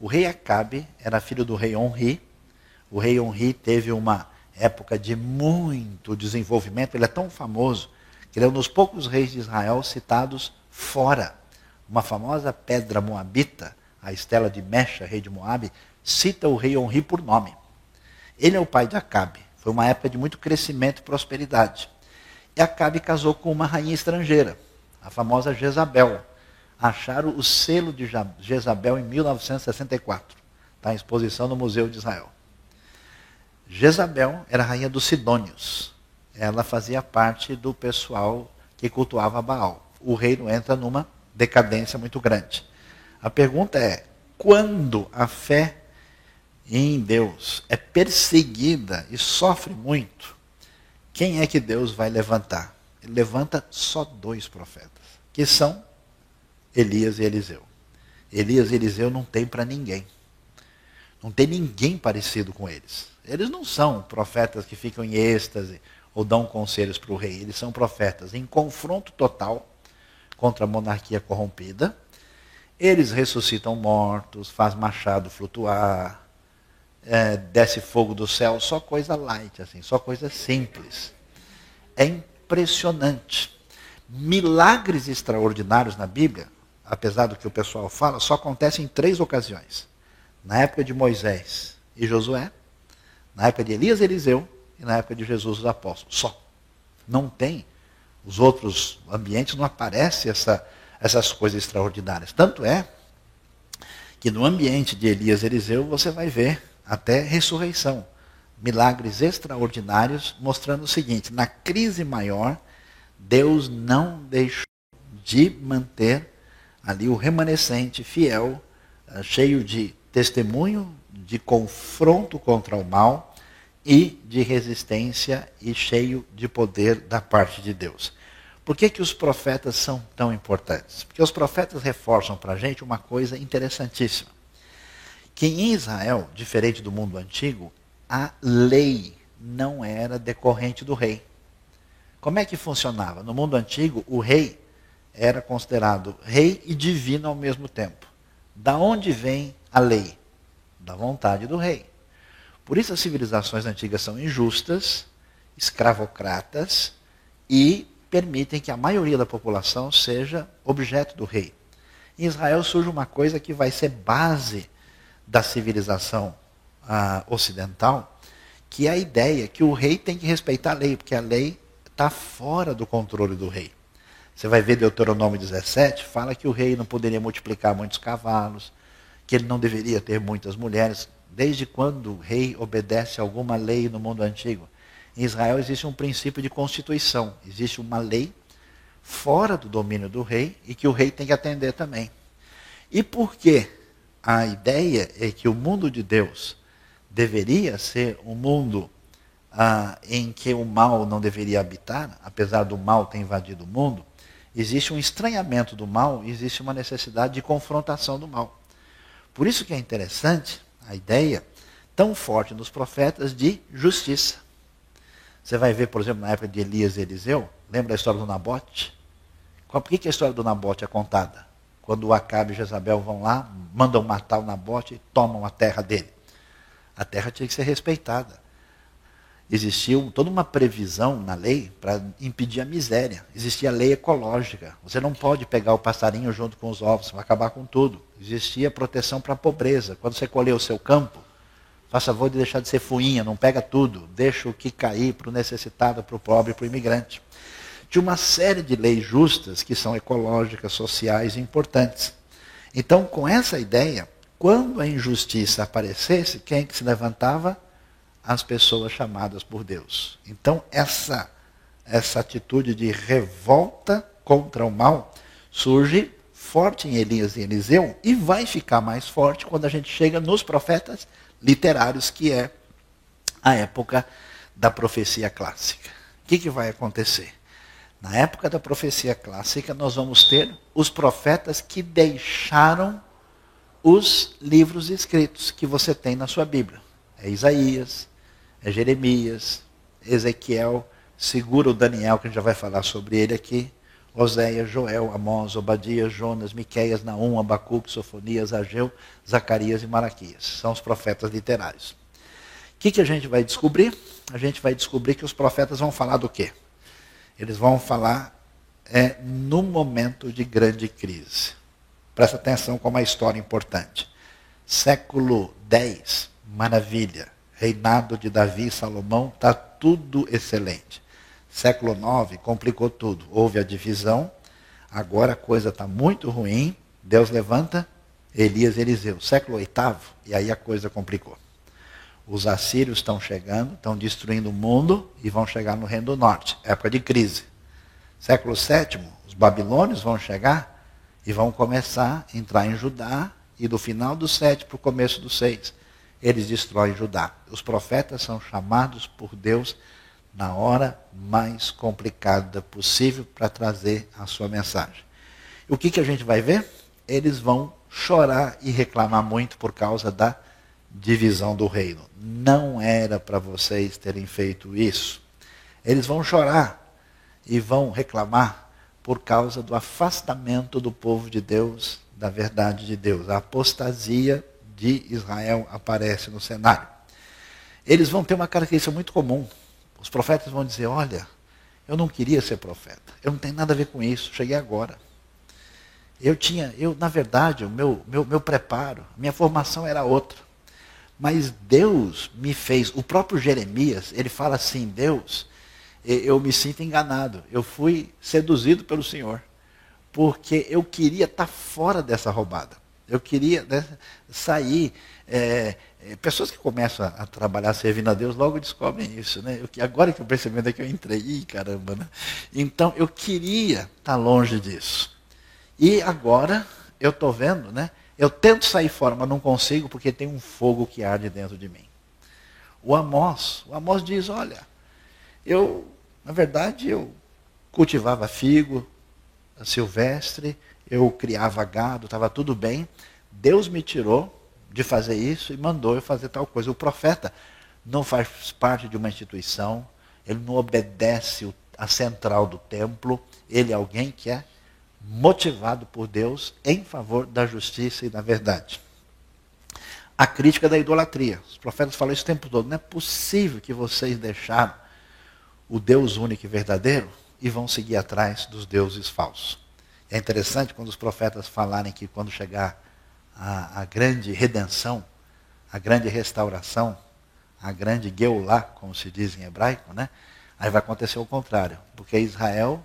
O rei Acabe era filho do rei Onri. O rei Onri teve uma época de muito desenvolvimento. Ele é tão famoso que ele é um dos poucos reis de Israel citados fora. Uma famosa pedra moabita, a estela de Mecha, rei de Moabe, cita o rei Onri por nome. Ele é o pai de Acabe. Foi uma época de muito crescimento e prosperidade. E Acabe casou com uma rainha estrangeira, a famosa Jezabel. Acharam o selo de Jezabel em 1964. Está em exposição no Museu de Israel. Jezabel era rainha dos Sidônios. Ela fazia parte do pessoal que cultuava Baal. O reino entra numa decadência muito grande. A pergunta é: quando a fé em Deus é perseguida e sofre muito, quem é que Deus vai levantar? Ele levanta só dois profetas, que são Elias e Eliseu. Elias e Eliseu não tem para ninguém. Não tem ninguém parecido com eles. Eles não são profetas que ficam em êxtase ou dão conselhos para o rei. Eles são profetas em confronto total contra a monarquia corrompida. Eles ressuscitam mortos, faz machado flutuar, é, desce fogo do céu, só coisa light, assim, só coisa simples. É impressionante. Milagres extraordinários na Bíblia, apesar do que o pessoal fala, só acontecem em três ocasiões. Na época de Moisés e Josué, na época de Elias e Eliseu e na época de Jesus os apóstolos. Só. Não tem. Os outros ambientes não aparecem essa, essas coisas extraordinárias. Tanto é que no ambiente de Elias e Eliseu você vai ver até ressurreição. Milagres extraordinários mostrando o seguinte: na crise maior, Deus não deixou de manter ali o remanescente fiel, eh, cheio de testemunho de confronto contra o mal e de resistência e cheio de poder da parte de Deus. Por que, que os profetas são tão importantes? Porque os profetas reforçam para a gente uma coisa interessantíssima. Que em Israel, diferente do mundo antigo, a lei não era decorrente do rei. Como é que funcionava? No mundo antigo, o rei era considerado rei e divino ao mesmo tempo. Da onde vem a lei? da vontade do rei. Por isso as civilizações antigas são injustas, escravocratas e permitem que a maioria da população seja objeto do rei. Em Israel surge uma coisa que vai ser base da civilização ah, ocidental, que é a ideia que o rei tem que respeitar a lei, porque a lei está fora do controle do rei. Você vai ver Deuteronômio 17, fala que o rei não poderia multiplicar muitos cavalos, que ele não deveria ter muitas mulheres. Desde quando o rei obedece a alguma lei no mundo antigo? Em Israel existe um princípio de constituição, existe uma lei fora do domínio do rei e que o rei tem que atender também. E por que a ideia é que o mundo de Deus deveria ser um mundo ah, em que o mal não deveria habitar, apesar do mal ter invadido o mundo, existe um estranhamento do mal, existe uma necessidade de confrontação do mal. Por isso que é interessante a ideia tão forte nos profetas de justiça. Você vai ver, por exemplo, na época de Elias e Eliseu, lembra a história do Nabote? Por que, a história do Nabote é contada? Quando o Acabe e Jezabel vão lá, mandam matar o Nabote e tomam a terra dele. A terra tinha que ser respeitada existia toda uma previsão na lei para impedir a miséria. Existia a lei ecológica. Você não pode pegar o passarinho junto com os ovos, vai acabar com tudo. Existia proteção para a pobreza. Quando você colher o seu campo, faça favor de deixar de ser fuinha, não pega tudo. Deixa o que cair para o necessitado, para o pobre, para o imigrante. Tinha uma série de leis justas que são ecológicas, sociais e importantes. Então, com essa ideia, quando a injustiça aparecesse, quem é que se levantava? As pessoas chamadas por Deus. Então, essa, essa atitude de revolta contra o mal surge forte em Elias e Eliseu e vai ficar mais forte quando a gente chega nos profetas literários, que é a época da profecia clássica. O que, que vai acontecer? Na época da profecia clássica, nós vamos ter os profetas que deixaram os livros escritos que você tem na sua Bíblia. É Isaías, é Jeremias, Ezequiel, segura o Daniel, que a gente já vai falar sobre ele aqui. Oséias, Joel, Amós, Obadias, Jonas, Miqueias, Naum, Abacuque, Sofonias, Ageu, Zacarias e Malaquias. São os profetas literários. O que, que a gente vai descobrir? A gente vai descobrir que os profetas vão falar do quê? Eles vão falar é, no momento de grande crise. Presta atenção como é uma história importante. Século X, maravilha. Reinado de Davi e Salomão, está tudo excelente. Século IX, complicou tudo. Houve a divisão, agora a coisa está muito ruim. Deus levanta Elias e Eliseu. Século VIII, e aí a coisa complicou. Os assírios estão chegando, estão destruindo o mundo e vão chegar no Reino do Norte. Época de crise. Século VII, os babilônios vão chegar e vão começar a entrar em Judá, e do final do 7 para o começo do 6, eles destroem Judá. Os profetas são chamados por Deus na hora mais complicada possível para trazer a sua mensagem. O que, que a gente vai ver? Eles vão chorar e reclamar muito por causa da divisão do reino. Não era para vocês terem feito isso. Eles vão chorar e vão reclamar por causa do afastamento do povo de Deus da verdade de Deus. A apostasia de Israel aparece no cenário. Eles vão ter uma característica muito comum. Os profetas vão dizer: Olha, eu não queria ser profeta. Eu não tenho nada a ver com isso. Cheguei agora. Eu tinha, eu na verdade, o meu, meu, meu preparo, minha formação era outra. Mas Deus me fez. O próprio Jeremias, ele fala assim: Deus eu me sinto enganado. Eu fui seduzido pelo Senhor, porque eu queria estar fora dessa roubada. Eu queria né, sair. É, é, pessoas que começam a, trabalhar servindo a Deus logo descobrem isso. Né? Eu, agora que eu percebi é que eu entrei, caramba. Né? Então eu queria estar longe disso. E agora eu estou vendo, né? Eu tento sair fora, mas não consigo porque tem um fogo que arde dentro de mim. O Amós, o Amós diz, olha, eu na verdade, eu cultivava figo silvestre, eu criava gado, estava tudo bem. Deus me tirou de fazer isso e mandou eu fazer tal coisa. O profeta não faz parte de uma instituição, ele não obedece a central do templo, ele é alguém que é motivado por Deus em favor da justiça e da verdade. A crítica da idolatria. Os profetas falam isso o tempo todo. Não é possível que vocês deixaram o Deus único e verdadeiro e vão seguir atrás dos deuses falsos. É interessante quando os profetas falarem que quando chegar a, a grande redenção, a grande restauração, a grande Geulah, como se diz em hebraico, né? aí vai acontecer o contrário, porque Israel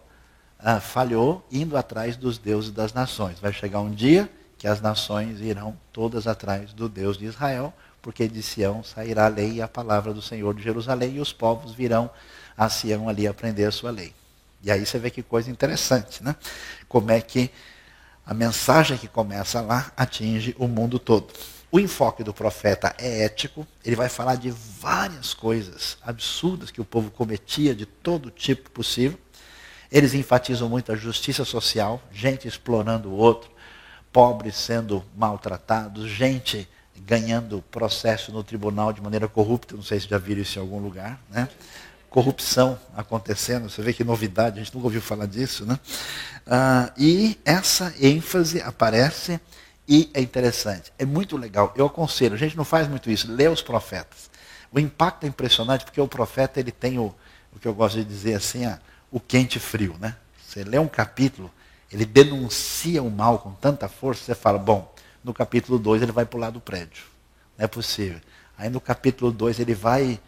ah, falhou indo atrás dos deuses das nações. Vai chegar um dia que as nações irão todas atrás do Deus de Israel, porque de Sião sairá a lei e a palavra do Senhor de Jerusalém, e os povos virão a Sião ali aprender a sua lei. E aí você vê que coisa interessante, né? Como é que a mensagem que começa lá atinge o mundo todo. O enfoque do profeta é ético, ele vai falar de várias coisas absurdas que o povo cometia de todo tipo possível. Eles enfatizam muito a justiça social, gente explorando o outro, pobres sendo maltratados, gente ganhando processo no tribunal de maneira corrupta, não sei se já viram isso em algum lugar, né? corrupção acontecendo. Você vê que novidade, a gente nunca ouviu falar disso, né? Ah, e essa ênfase aparece e é interessante. É muito legal. Eu aconselho, a gente não faz muito isso, lê os profetas. O impacto é impressionante porque o profeta ele tem o, o que eu gosto de dizer assim, ah, o quente frio, né? Você lê um capítulo, ele denuncia o mal com tanta força, você fala, bom, no capítulo 2 ele vai pular do prédio. Não é possível. Aí no capítulo 2 ele vai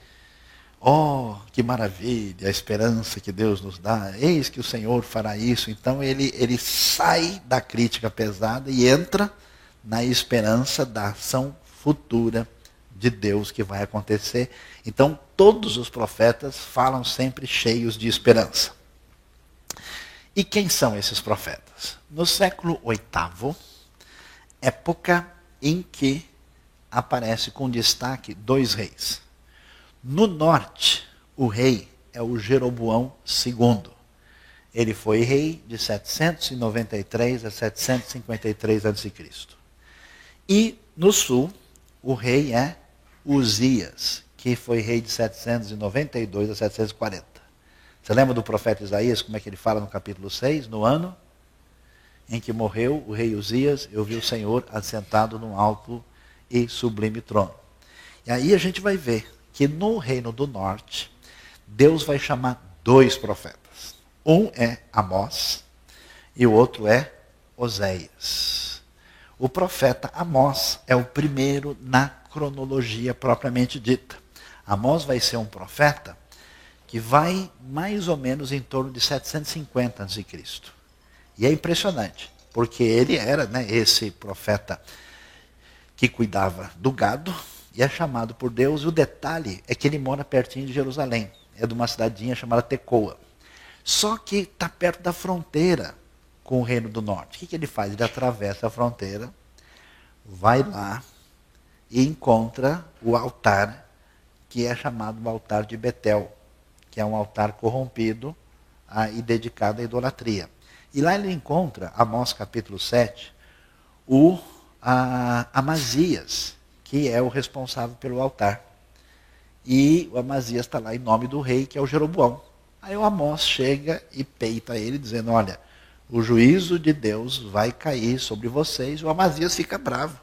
Oh, que maravilha, a esperança que Deus nos dá. Eis que o Senhor fará isso. Então ele, ele sai da crítica pesada e entra na esperança da ação futura de Deus que vai acontecer. Então, todos os profetas falam sempre cheios de esperança. E quem são esses profetas? No século VIII, época em que aparece com destaque dois reis. No norte, o rei é o Jeroboão II. Ele foi rei de 793 a 753 a.C. E no sul, o rei é Uzias, que foi rei de 792 a 740. Você lembra do profeta Isaías, como é que ele fala no capítulo 6? No ano em que morreu o rei Uzias, eu vi o Senhor assentado num alto e sublime trono. E aí a gente vai ver que no reino do norte, Deus vai chamar dois profetas. Um é Amós e o outro é Oséias. O profeta Amós é o primeiro na cronologia propriamente dita. Amós vai ser um profeta que vai mais ou menos em torno de 750 a.C. E é impressionante, porque ele era né, esse profeta que cuidava do gado e é chamado por Deus. E o detalhe é que ele mora pertinho de Jerusalém, é de uma cidadinha chamada Tecoa. Só que está perto da fronteira com o Reino do Norte. O que, que ele faz? Ele atravessa a fronteira, vai lá e encontra o altar que é chamado altar de Betel que é um altar corrompido ah, e dedicado à idolatria. E lá ele encontra, Amós capítulo 7, o ah, Amazias, que é o responsável pelo altar. E o Amazias está lá em nome do rei, que é o Jeroboão. Aí o Amós chega e peita ele, dizendo: Olha, o juízo de Deus vai cair sobre vocês. O Amazias fica bravo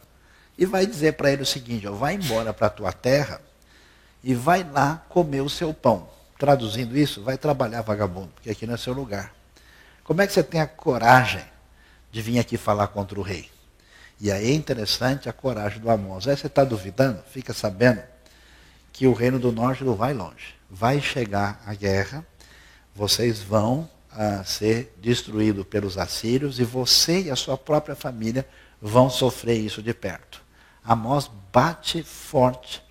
e vai dizer para ele o seguinte: ó, Vai embora para a tua terra e vai lá comer o seu pão. Traduzindo isso, vai trabalhar vagabundo, porque aqui não é seu lugar. Como é que você tem a coragem de vir aqui falar contra o rei? E aí é interessante a coragem do Amós. Aí você está duvidando? Fica sabendo que o reino do norte não vai longe. Vai chegar a guerra, vocês vão ah, ser destruídos pelos assírios e você e a sua própria família vão sofrer isso de perto. Amós bate forte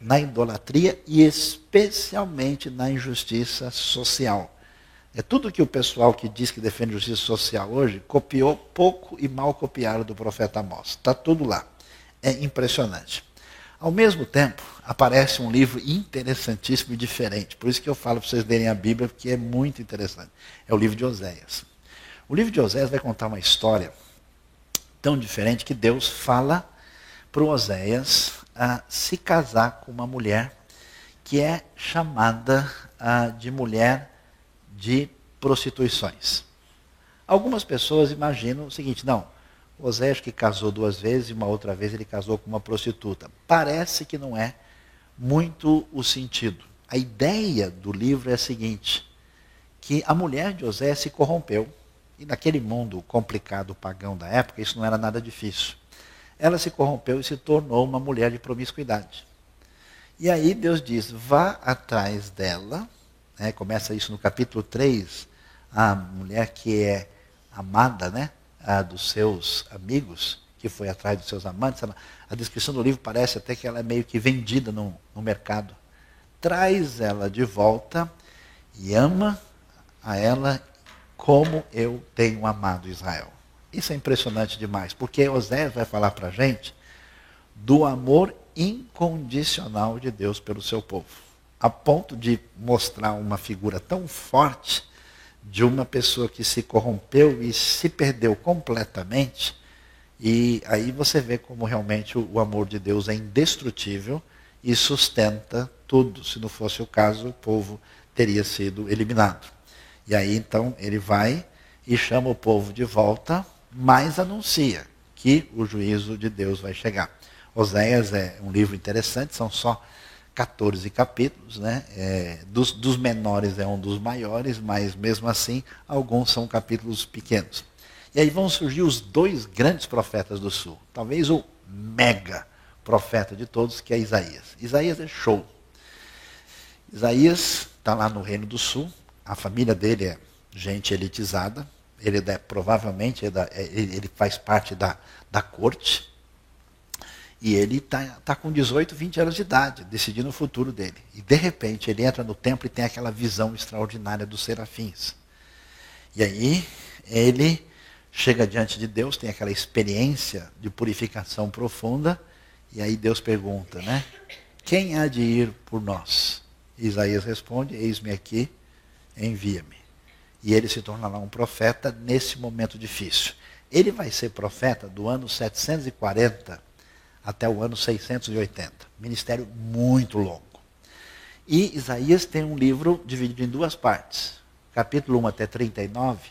na idolatria e especialmente na injustiça social. É tudo que o pessoal que diz que defende justiça social hoje copiou pouco e mal copiaram do profeta Amós. Está tudo lá. É impressionante. Ao mesmo tempo, aparece um livro interessantíssimo e diferente. Por isso que eu falo para vocês lerem a Bíblia, porque é muito interessante. É o livro de Oséias. O livro de Oséias vai contar uma história tão diferente que Deus fala para Oséias a se casar com uma mulher que é chamada de mulher de prostituições. Algumas pessoas imaginam o seguinte: não, Oséias que casou duas vezes e uma outra vez ele casou com uma prostituta. Parece que não é muito o sentido. A ideia do livro é a seguinte: que a mulher de Oséias se corrompeu. E naquele mundo complicado pagão da época, isso não era nada difícil ela se corrompeu e se tornou uma mulher de promiscuidade. E aí Deus diz: vá atrás dela, né? começa isso no capítulo 3, a mulher que é amada né? Dos seus amigos, que foi atrás dos seus amantes. A descrição do livro parece até que ela é meio que vendida no, no mercado. Traz ela de volta e ama a ela como eu tenho amado Israel. Isso é impressionante demais, porque Oséias vai falar para a gente do amor incondicional de Deus pelo seu povo, a ponto de mostrar uma figura tão forte de uma pessoa que se corrompeu e se perdeu completamente. E aí você vê como realmente o amor de Deus é indestrutível e sustenta tudo. Se não fosse o caso, o povo teria sido eliminado. E aí então ele vai e chama o povo de volta mas anuncia que o juízo de Deus vai chegar. Oséias é um livro interessante, são só 14 capítulos, né? É, dos, dos, menores é um dos maiores, mas mesmo assim, alguns são capítulos pequenos. E aí vão surgir os dois grandes profetas do sul. Talvez o mega profeta de todos, que é Isaías. Isaías é show. Isaías está lá no Reino do Sul, a família dele é gente elitizada, ele é, provavelmente ele faz parte da, da corte, e ele está tá com 18, 20 anos de idade, decidindo o futuro dele. E de repente ele entra no templo e tem aquela visão extraordinária dos serafins. E aí ele chega diante de Deus, tem aquela experiência de purificação profunda, e aí Deus pergunta, né? Quem há de ir por nós? Isaías responde: Eis-me aqui, envia-me. E ele se tornará um profeta nesse momento difícil. Ele vai ser profeta do ano 740 até o ano 680. Ministério muito longo. E Isaías tem um livro dividido em duas partes. Capítulo 1 até 39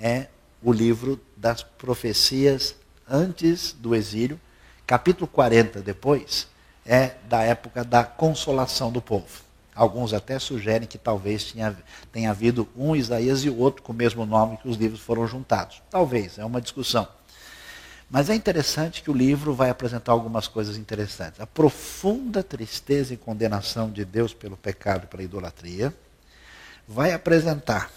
é o livro das profecias antes do exílio. Capítulo 40 depois é da época da consolação do povo. Alguns até sugerem que talvez tenha, havido um Isaías e o outro com o mesmo nome que os livros foram juntados. Talvez, é uma discussão. Mas é interessante que o livro vai apresentar algumas coisas interessantes. A profunda tristeza e condenação de Deus pelo pecado e pela idolatria. Vai apresentar,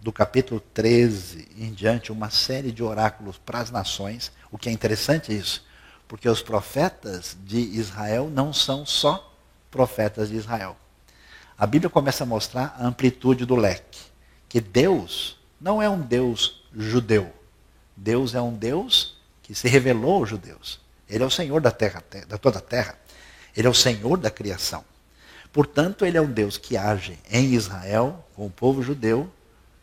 do capítulo 13 em diante, uma série de oráculos para as nações. O que é interessante é isso, porque os profetas de Israel não são só profetas de Israel a Bíblia começa a mostrar a amplitude do leque. Que Deus não é um Deus judeu. Deus é um Deus que se revelou aos judeus. Ele é o Senhor da terra, da toda a terra. Ele é o Senhor da criação. Portanto, ele é um Deus que age em Israel, com o povo judeu,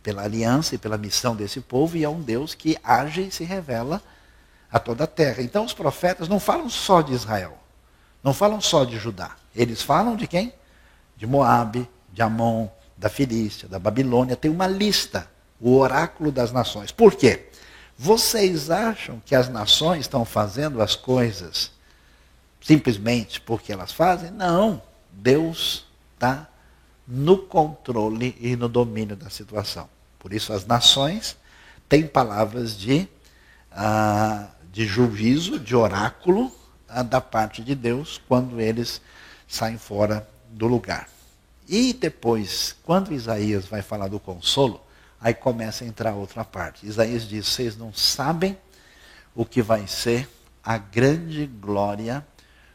pela aliança e pela missão desse povo, e é um Deus que age e se revela a toda a terra. Então, os profetas não falam só de Israel, não falam só de Judá. Eles falam de quem? De Moabe, de Amon, da Filístia, da Babilônia, tem uma lista, o oráculo das nações. Por quê? Vocês acham que as nações estão fazendo as coisas simplesmente porque elas fazem? Não. Deus está no controle e no domínio da situação. Por isso as nações têm palavras de, uh, de juízo, de oráculo uh, da parte de Deus quando eles saem fora do lugar. E depois, quando Isaías vai falar do consolo, aí começa a entrar outra parte. Isaías diz: Vocês não sabem o que vai ser a grande glória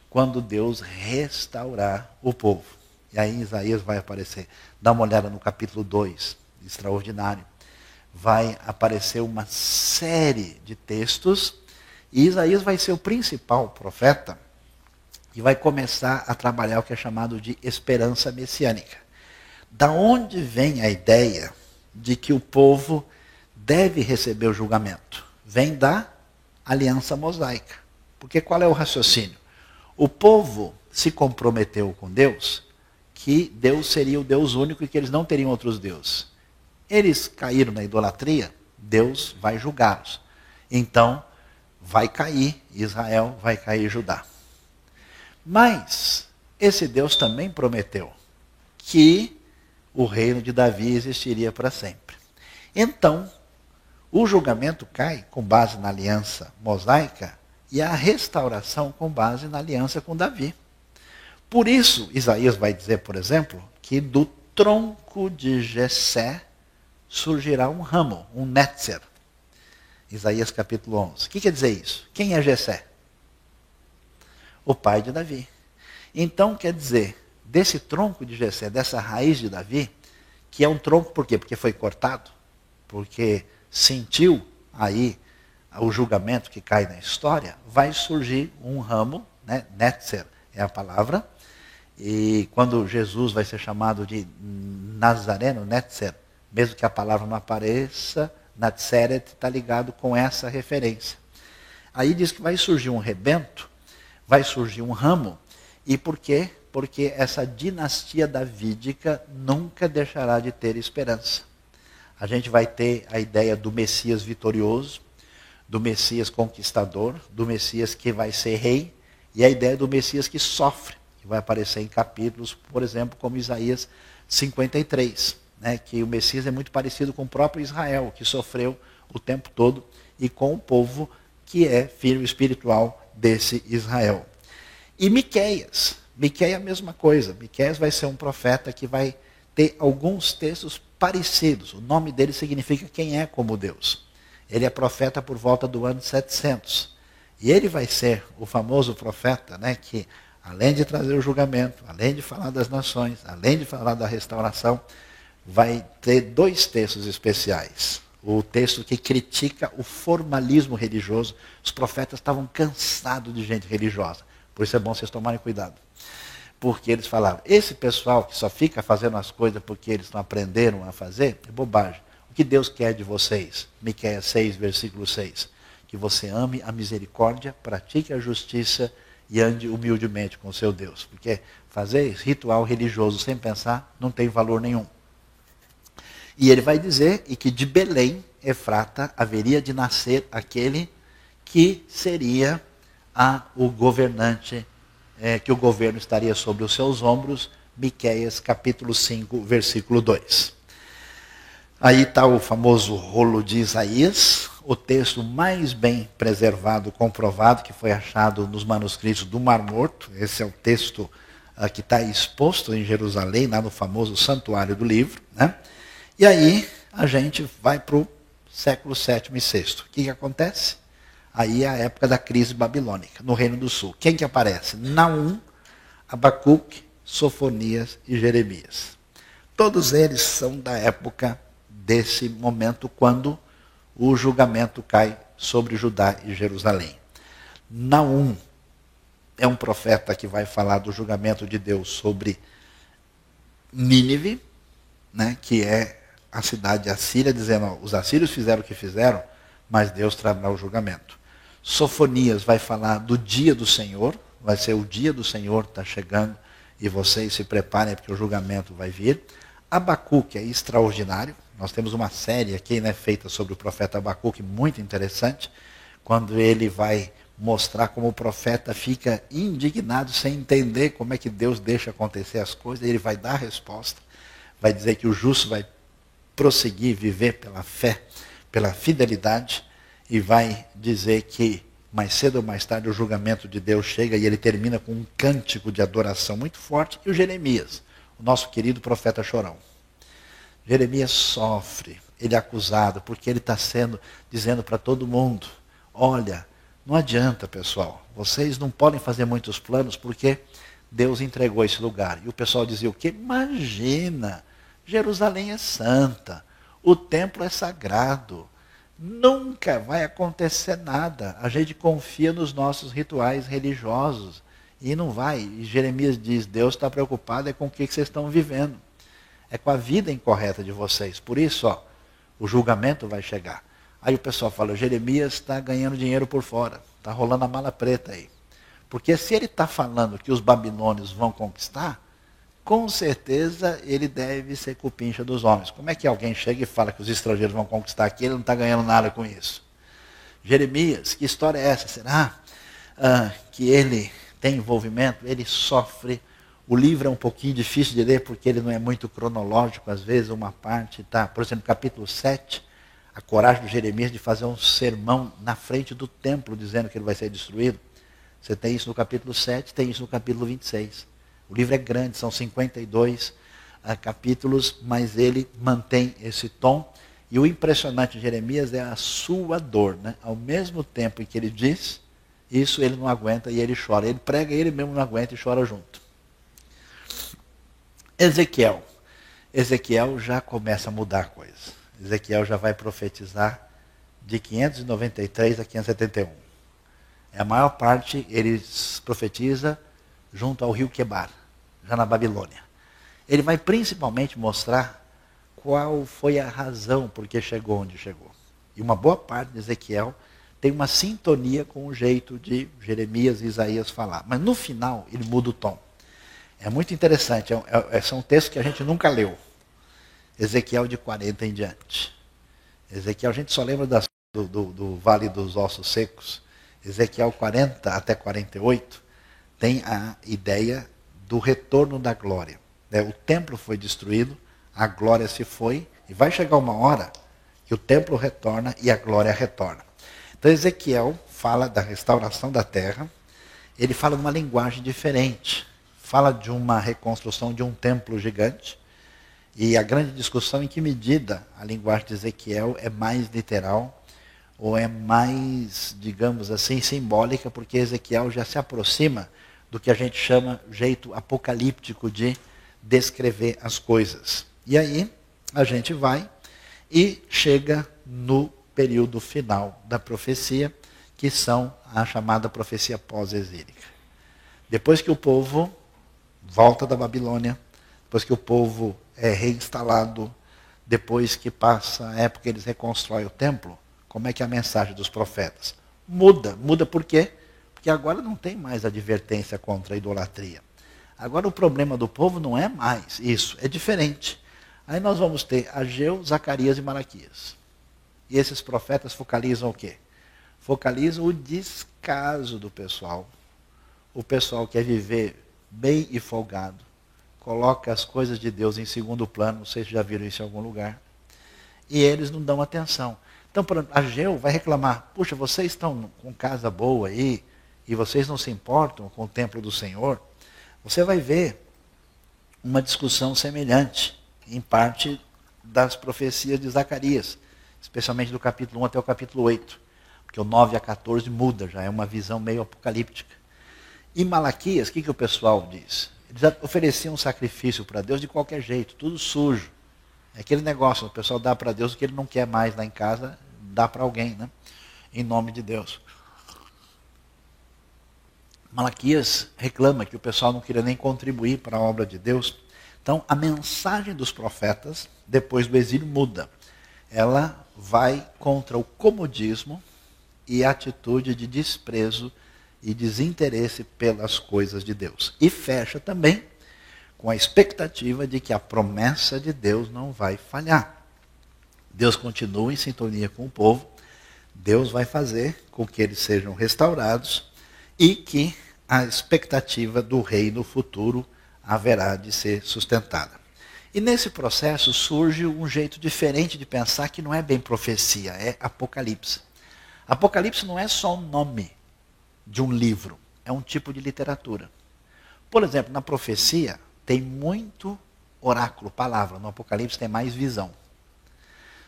quando Deus restaurar o povo. E aí Isaías vai aparecer. Dá uma olhada no capítulo 2, extraordinário. Vai aparecer uma série de textos. E Isaías vai ser o principal profeta e vai começar a trabalhar o que é chamado de esperança messiânica. Da onde vem a ideia de que o povo deve receber o julgamento? Vem da aliança mosaica. Porque qual é o raciocínio? O povo se comprometeu com Deus que Deus seria o Deus único e que eles não teriam outros deuses. Eles caíram na idolatria, Deus vai julgá-los. Então, vai cair Israel, vai cair Judá. Mas esse Deus também prometeu que o reino de Davi existiria para sempre. Então, o julgamento cai com base na aliança mosaica e a restauração com base na aliança com Davi. Por isso, Isaías vai dizer, por exemplo, que do tronco de Jessé surgirá um ramo, um netzer. Isaías capítulo 11. O que quer dizer isso? Quem é Jessé? O pai de Davi. Então, quer dizer, desse tronco de Jessé, dessa raiz de Davi, que é um tronco por quê? Porque foi cortado, porque sentiu aí o julgamento que cai na história, vai surgir um ramo, né? Netzer é a palavra, e quando Jesus vai ser chamado de Nazareno, Netzer, mesmo que a palavra não apareça, Natseret está ligado com essa referência. Aí diz que vai surgir um rebento vai surgir um ramo. E por quê? Porque essa dinastia davídica nunca deixará de ter esperança. A gente vai ter a ideia do Messias vitorioso, do Messias conquistador, do Messias que vai ser rei, e a ideia do Messias que sofre, que vai aparecer em capítulos, por exemplo, como Isaías 53, né, que o Messias é muito parecido com o próprio Israel, que sofreu o tempo todo, e com o povo que é filho espiritual desse Israel. E Miqueias. Miqueias é a mesma coisa. Miqueias vai ser um profeta que vai ter alguns textos parecidos. O nome dele significa quem é como Deus. Ele é profeta por volta do ano 700. E ele vai ser o famoso profeta, né, que além de trazer o julgamento, além de falar das nações, além de falar da restauração, vai ter dois textos especiais. O texto que critica o formalismo religioso. Os profetas estavam cansados de gente religiosa. Por isso é bom vocês tomarem cuidado. Porque eles falavam, esse pessoal que só fica fazendo as coisas porque eles não aprenderam a fazer, é bobagem. O que Deus quer de vocês? Miqueias 6, versículo 6. Que você ame a misericórdia, pratique a justiça e ande humildemente com o seu Deus. Porque fazer ritual religioso sem pensar não tem valor nenhum. E ele vai dizer e que de Belém, Efrata, haveria de nascer aquele que seria a, o governante, é, que o governo estaria sobre os seus ombros, Miqueias capítulo 5, versículo 2. Aí está o famoso rolo de Isaías, o texto mais bem preservado, comprovado, que foi achado nos manuscritos do Mar Morto. Esse é o texto uh, que está exposto em Jerusalém, lá no famoso santuário do livro. Né? E aí a gente vai para o século VII e VI. O que, que acontece? Aí é a época da crise babilônica, no Reino do Sul. Quem que aparece? Naum, Abacuque, Sofonias e Jeremias. Todos eles são da época desse momento quando o julgamento cai sobre Judá e Jerusalém. Naum é um profeta que vai falar do julgamento de Deus sobre Nínive, né, que é a cidade assíria, dizendo: os assírios fizeram o que fizeram, mas Deus trará o julgamento. Sofonias vai falar do dia do Senhor, vai ser o dia do Senhor está chegando e vocês se preparem porque o julgamento vai vir. Abacuque é extraordinário. Nós temos uma série aqui né, feita sobre o profeta Abacuque, muito interessante, quando ele vai mostrar como o profeta fica indignado sem entender como é que Deus deixa acontecer as coisas, ele vai dar a resposta, vai dizer que o justo vai prosseguir, viver pela fé, pela fidelidade, e vai dizer que mais cedo ou mais tarde o julgamento de Deus chega e ele termina com um cântico de adoração muito forte. E o Jeremias, o nosso querido profeta chorão. Jeremias sofre, ele é acusado, porque ele está sendo, dizendo para todo mundo: olha, não adianta, pessoal, vocês não podem fazer muitos planos porque Deus entregou esse lugar. E o pessoal dizia o quê? Imagina, Jerusalém é santa, o templo é sagrado, nunca vai acontecer nada. A gente confia nos nossos rituais religiosos e não vai. E Jeremias diz: Deus está preocupado é com o que vocês estão vivendo, é com a vida incorreta de vocês. Por isso, ó, o julgamento vai chegar. Aí o pessoal fala: Jeremias está ganhando dinheiro por fora, está rolando a mala preta aí. Porque se ele está falando que os babilônios vão conquistar, com certeza ele deve ser cupincha dos homens. Como é que alguém chega e fala que os estrangeiros vão conquistar aqui, ele não está ganhando nada com isso? Jeremias, que história é essa? Será ah, que ele tem envolvimento? Ele sofre. O livro é um pouquinho difícil de ler porque ele não é muito cronológico, às vezes uma parte está, por exemplo, capítulo 7, a coragem de Jeremias de fazer um sermão na frente do templo, dizendo que ele vai ser destruído. Você tem isso no capítulo 7, tem isso no capítulo 26. O livro é grande, são 52 uh, ah, capítulos, mas ele mantém esse tom. E o impressionante de Jeremias é a sua dor. Né? Ao mesmo tempo em que ele diz, isso ele não aguenta e ele chora. Ele prega e ele mesmo não aguenta e chora junto. Ezequiel. Ezequiel já começa a mudar a coisa. Ezequiel já vai profetizar de 593 a 571. É a maior parte, ele profetiza junto ao rio Quebar, já na Babilônia. Ele vai principalmente mostrar qual foi a razão por que chegou onde chegou. E uma boa parte de Ezequiel tem uma sintonia com o jeito de Jeremias e Isaías falar. Mas no final ele muda o tom. É muito interessante, é, é, são textos que a gente nunca leu. Ezequiel de 40 em diante. Ezequiel, a gente só lembra das, do, do, do Vale dos Ossos Secos. Ezequiel 40 até 48 tem a ideia do retorno da glória. Né? O templo foi destruído, a glória se foi, e vai chegar uma hora que o templo retorna e a glória retorna. Então Ezequiel fala da restauração da terra, ele fala numa linguagem diferente, fala de uma reconstrução de um templo gigante, E a grande discussão é em que medida a linguagem de Ezequiel é mais literal ou é mais, digamos assim, simbólica, porque Ezequiel já se aproxima do que a gente chama jeito apocalíptico de descrever as coisas. E aí a gente vai e chega no período final da profecia, que são a chamada profecia pós-exílica. Depois que o povo volta da Babilônia, depois que o povo é reinstalado, depois que passa a época que eles reconstroem o templo, como é que é a mensagem dos profetas? Muda. Muda por quê? Porque agora não tem mais advertência contra a idolatria. Agora o problema do povo não é mais isso, é diferente. Aí nós vamos ter Ageu, Zacarias e Malaquias. E esses profetas focalizam o quê? Focalizam o descaso do pessoal. O pessoal quer viver bem e folgado. Coloca as coisas de Deus em segundo plano, vocês já viram isso em algum lugar. E eles não dão atenção. Então, por exemplo, Ageu vai reclamar: puxa, vocês estão com casa boa aí, e vocês não se importam com o templo do Senhor. Você vai ver uma discussão semelhante, em parte das profecias de Zacarias especialmente do capítulo 1 até o capítulo 8, porque o 9 a 14 muda, já é uma visão meio apocalíptica. E Malaquias, o que, que o pessoal diz? Eles ofereciam um sacrifício para Deus de qualquer jeito, tudo sujo. É aquele negócio, o pessoal dá para Deus o que ele não quer mais lá em casa, dá para alguém, né? Em nome de Deus. Malaquias reclama que o pessoal não queria nem contribuir para a obra de Deus. Então, a mensagem dos profetas, depois do exílio, muda. Ela vai contra o comodismo e a atitude de desprezo e desinteresse pelas coisas de Deus. E fecha também com a expectativa de que a promessa de Deus não vai falhar. Deus continua em sintonia com o povo, Deus vai fazer com que eles sejam restaurados e que a expectativa do reino futuro haverá de ser sustentada. E nesse processo surge um jeito diferente de pensar que não é bem profecia, é Apocalipse. Apocalipse não é só um nome de um livro, é um tipo de literatura. Por exemplo, na profecia tem muito oráculo, palavra, no Apocalipse tem mais visão.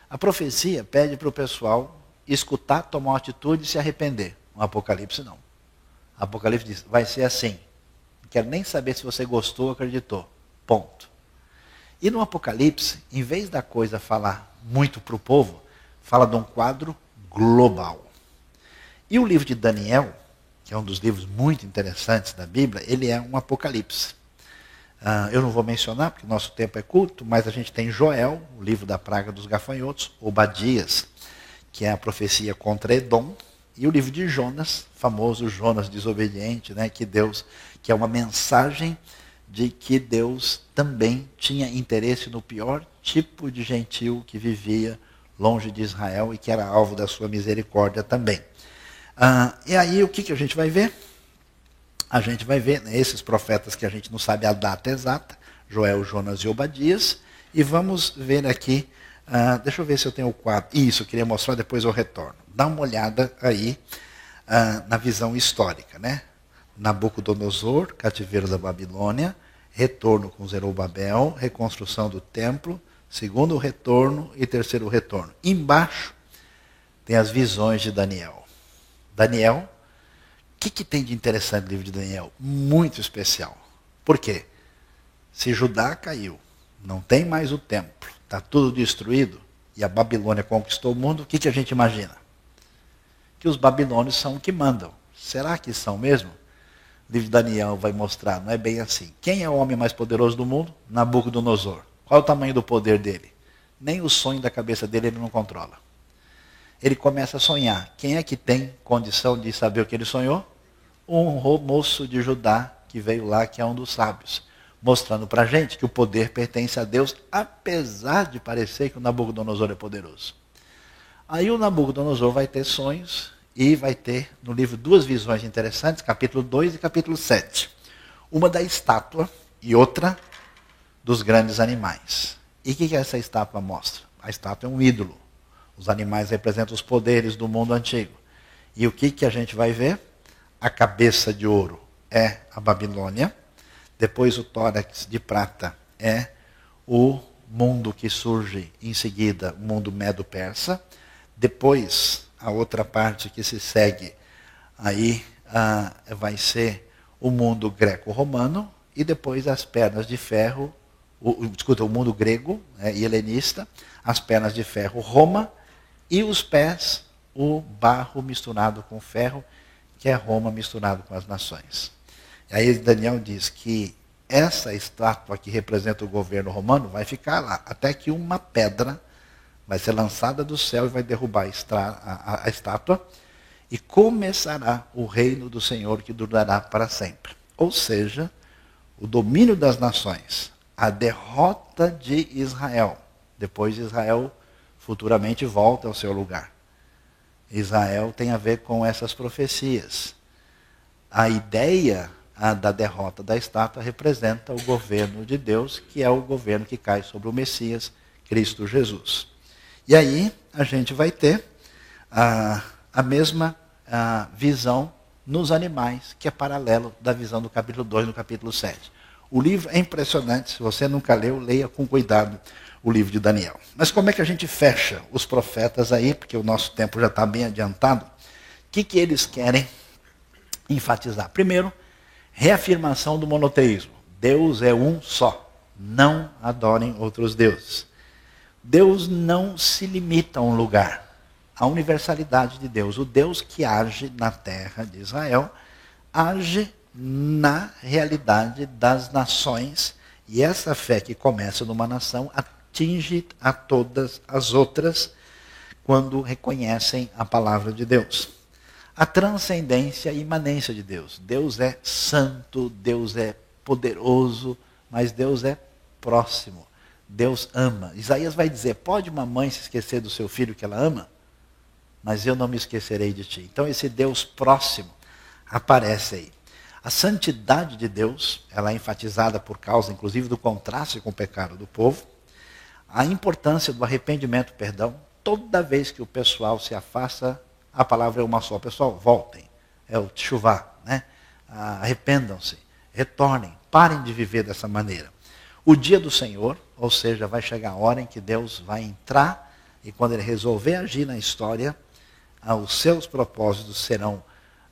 A profecia pede para o pessoal escutar, tomar uma atitude e se arrepender. No Apocalipse não. Apocalipse diz, vai ser assim. Não quero nem saber se você gostou ou acreditou. Ponto. E no Apocalipse, em vez da coisa falar muito para o povo, fala de um quadro global. E o livro de Daniel, que é um dos livros muito interessantes da Bíblia, ele é um Apocalipse. Uh, eu não vou mencionar, porque nosso tempo é curto, mas a gente tem Joel, o livro da praga dos gafanhotos, Obadias, que é a profecia contra Edom, e o livro de Jonas, famoso Jonas desobediente, né, que Deus, que é uma mensagem de que Deus também tinha interesse no pior tipo de gentil que vivia longe de Israel e que era alvo da sua misericórdia também. Ah, e aí o que, que a gente vai ver? A gente vai ver né, esses profetas que a gente não sabe a data exata, Joel, Jonas e Obadias, e vamos ver aqui, ah, deixa eu ver se eu tenho o quadro. Isso, eu queria mostrar, depois eu retorno. Dá uma olhada aí ah, na visão histórica, né? Nabucodonosor, cativeiro da Babilônia, retorno com Zerubabel, reconstrução do templo, segundo retorno e terceiro retorno. Embaixo tem as visões de Daniel. Daniel, o que, que tem de interessante no livro de Daniel? Muito especial. Por quê? Se Judá caiu, não tem mais o templo, está tudo destruído, e a Babilônia conquistou o mundo, o que, que a gente imagina? Que os babilônios são o que mandam. Será que são mesmo? o livro de Daniel vai mostrar, não é bem assim. Quem é o homem mais poderoso do mundo? Nabucodonosor. Qual é o tamanho do poder dele? Nem o sonho da cabeça dele ele não controla. Ele começa a sonhar. Quem é que tem condição de saber o que ele sonhou? Um moço de Judá que veio lá, que é um dos sábios, mostrando para a gente que o poder pertence a Deus, apesar de parecer que o Nabucodonosor é poderoso. Aí o Nabucodonosor vai ter sonhos e vai ter no livro duas visões interessantes, capítulo 2 e capítulo 7. Uma da estátua e outra dos grandes animais. E o que, que essa estátua mostra? A estátua é um ídolo. Os animais representam os poderes do mundo antigo. E o que, que a gente vai ver? A cabeça de ouro é a Babilônia. Depois o tórax de prata é o mundo que surge em seguida, o mundo medo-persa. Depois, a outra parte que se segue aí ah, vai ser o mundo greco-romano e depois as pernas de ferro, o, o mundo grego né, e helenista, as pernas de ferro Roma e os pés o barro misturado com ferro, que é Roma misturado com as nações. E aí Daniel diz que essa estátua que representa o governo romano vai ficar lá, até que uma pedra vai ser lançada do céu e vai derrubar a, a, a estátua, e começará o reino do Senhor que durará para sempre. Ou seja, o domínio das nações, a derrota de Israel. Depois Israel futuramente volta ao seu lugar. Israel tem a ver com essas profecias. A ideia a, da derrota da estátua representa o governo de Deus, que é o governo que cai sobre o Messias, Cristo Jesus. E aí a gente vai ter a, a mesma a, visão nos animais, que é paralelo da visão do capítulo 2 no capítulo 7. O livro é impressionante, se você nunca leu, leia com cuidado o livro de Daniel. Mas como é que a gente fecha os profetas aí, porque o nosso tempo já está bem adiantado? O que, que eles querem enfatizar? Primeiro, reafirmação do monoteísmo. Deus é um só. Não adorem outros deuses. Deus não se limita a um lugar. A universalidade de Deus. O Deus que age na terra de Israel, age na realidade das nações. E essa fé que começa numa nação atinge a todas as outras quando reconhecem a palavra de Deus. A transcendência e imanência de Deus. Deus é santo, Deus é poderoso, mas Deus é próximo. Deus ama. Isaías vai dizer: pode uma mãe se esquecer do seu filho que ela ama? Mas eu não me esquecerei de ti. Então esse Deus próximo aparece aí. A santidade de Deus, ela é enfatizada por causa, inclusive, do contraste com o pecado do povo a importância do arrependimento, perdão, toda vez que o pessoal se afasta, a palavra é uma só. Pessoal, voltem. É o chuvá, né? Ah, arrependam-se, retornem, parem de viver dessa maneira. O dia do Senhor, ou seja, vai chegar a hora em que Deus vai entrar e quando Ele resolver agir na história, ah, os seus propósitos serão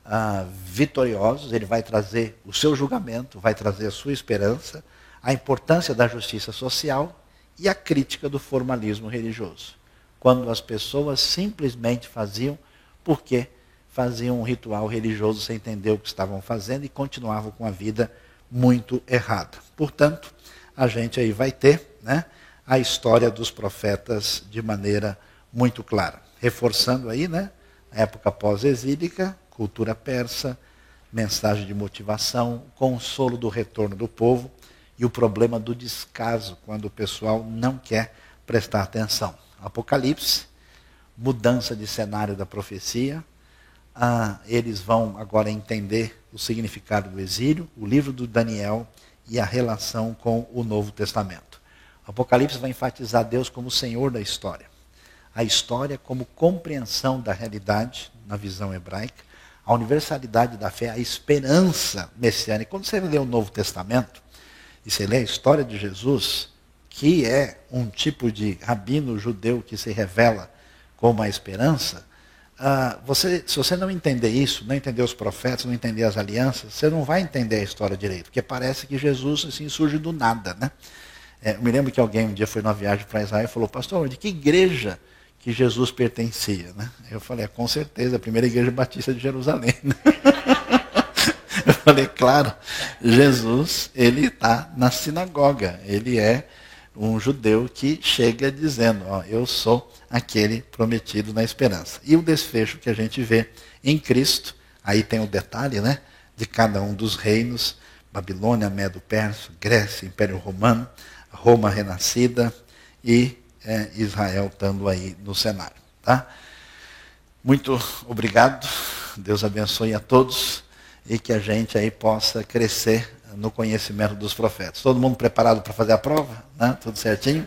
ah, vitoriosos, Ele vai trazer o seu julgamento, vai trazer a sua esperança, a importância da justiça social e a crítica do formalismo religioso. Quando as pessoas simplesmente faziam porque faziam um ritual religioso sem entender o que estavam fazendo e continuavam com a vida muito errada. Portanto, a gente aí vai ter né, a história dos profetas de maneira muito clara. Reforçando aí, né, a época pós-exílica, cultura persa, mensagem de motivação, consolo do retorno do povo, e o problema do descaso, quando o pessoal não quer prestar atenção. Apocalipse, mudança de cenário da profecia. Ah, eles vão agora entender o significado do exílio, o livro do Daniel e a relação com o Novo Testamento. Apocalipse vai enfatizar Deus como Senhor da história. A história como compreensão da realidade na visão hebraica, a universalidade da fé, a esperança messiânica. Quando você lê o Novo Testamento, e você lê a história de Jesus, que é um tipo de rabino judeu que se revela como a esperança, uh, você, se você não entender isso, não entender os profetas, não entender as alianças, você não vai entender a história direito, porque parece que Jesus assim, surge do nada. Né? É, me lembro que alguém um dia foi numa viagem para Israel e falou, pastor, de que igreja que Jesus pertencia? Né? Eu falei, é, com certeza, a primeira igreja batista de Jerusalém. (laughs) Eu falei, claro, Jesus, ele está na sinagoga. Ele é um judeu que chega dizendo, ó, eu sou aquele prometido na esperança. E o desfecho que a gente vê em Cristo, aí tem o detalhe, né, de cada um dos reinos, Babilônia, Medo Persa, Grécia, Império Romano, Roma renascida e é, Israel estando aí no cenário. Tá? Muito obrigado. Deus abençoe a todos e que a gente aí possa crescer no conhecimento dos profetas. Todo mundo preparado para fazer a prova? Né? Tudo certinho?